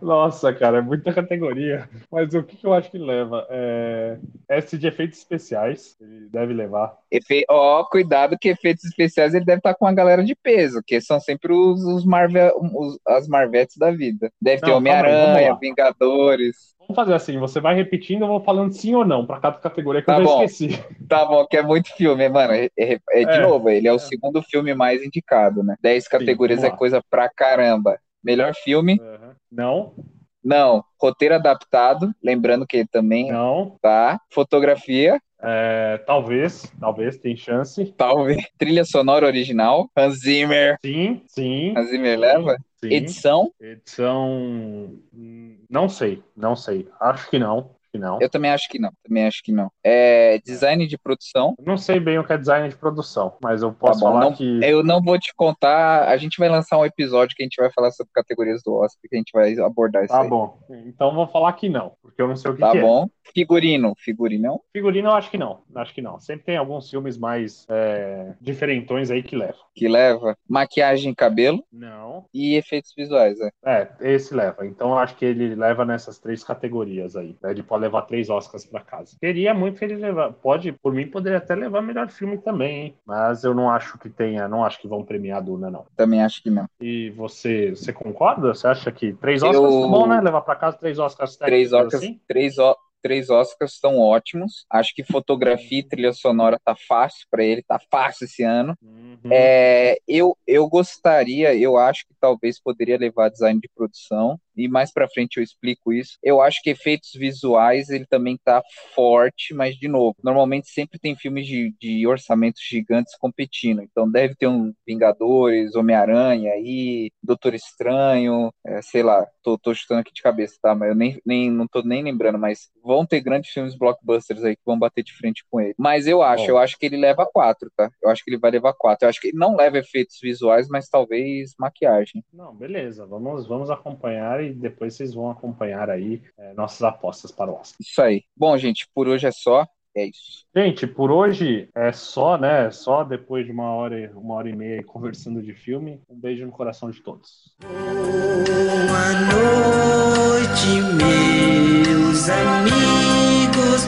Nossa, cara, é muita categoria. Mas o que, que eu acho que leva? É... S de efeitos especiais, ele deve levar. Efe... Ó, cuidado que efeitos especiais ele deve estar com uma galera de peso, que são sempre os, os Marvel, os- as Marvetes da vida. Deve ter Não, vamos Homem-Aranha. Vingadores. Vamos fazer assim, você vai repetindo, eu vou falando sim ou não para cada categoria que Tá eu bom. esqueci. [LAUGHS] Tá bom, que é muito filme, mano. É, é- é de É, novo, ele é o segundo filme mais indicado, né? Dez categorias vamos é coisa pra caramba. Melhor filme? Aham. Não, Não. Roteiro adaptado, lembrando que também não. tá. Fotografia, É, talvez, talvez, tem chance. talvez. Trilha sonora original, Hans Zimmer. Sim, sim, Hans Zimmer leva. sim. Edição, Edição. hum, Não sei, não sei. Acho que não. Que não. eu também acho que não. Também acho que não. É, design de produção. Não sei bem o que é design de produção, mas eu Tá posso bom, falar não- que. eu não vou te contar. A gente vai lançar um episódio que a gente vai falar sobre categorias do Oscar, que a gente vai abordar isso Tá aí. bom. Então vou falar que não, porque eu não sei o que, Tá que é. bom. Figurino. Figurinão. Figurino eu acho que não. Acho que não. Sempre tem alguns filmes mais é, diferentões aí que levam. que leva maquiagem e cabelo Não. e efeitos visuais. É. É, esse leva. Então eu acho que ele leva nessas três categorias aí. né? Ele pode levar três Oscars pra casa. Queria muito que ele levar. Pode, por mim, poderia até levar melhor filme também, hein? Mas eu não acho que tenha, não acho que vão premiar a Duna, não. Também acho que não. E você, você concorda? Você acha que três Eu- Oscars tá bom, né? Levar pra casa três Oscars Três técnicos Oscars, assim? três, o- três Oscars estão ótimos. Acho que fotografia e trilha sonora tá fácil para ele, tá fácil esse ano. Uhum. É, eu, eu gostaria, eu acho que talvez poderia levar design de produção, e mais pra frente eu explico isso. Eu acho que efeitos visuais ele também tá forte, mas de novo, normalmente sempre tem filmes de, de orçamentos gigantes competindo, então deve ter um Vingadores, Homem-Aranha aí, Doutor Estranho, é, sei lá, tô, tô chutando aqui de cabeça, tá? Mas eu nem, nem não tô nem lembrando, mas vão ter grandes filmes blockbusters aí que vão bater de frente com ele. Mas eu acho, Bom. eu acho que ele leva quatro, tá? Eu acho que ele vai levar quatro. Eu acho que ele não leva efeitos visuais, mas talvez maquiagem. Não, beleza. Vamos, vamos acompanhar e depois vocês vão acompanhar aí é, nossas apostas para o Oscar. Isso aí. Bom, gente, por hoje é só. É isso. Gente, por hoje é só, né? Só depois de uma hora, e- uma hora e meia conversando de filme. Um beijo no coração de todos. Boa noite, meus amigos.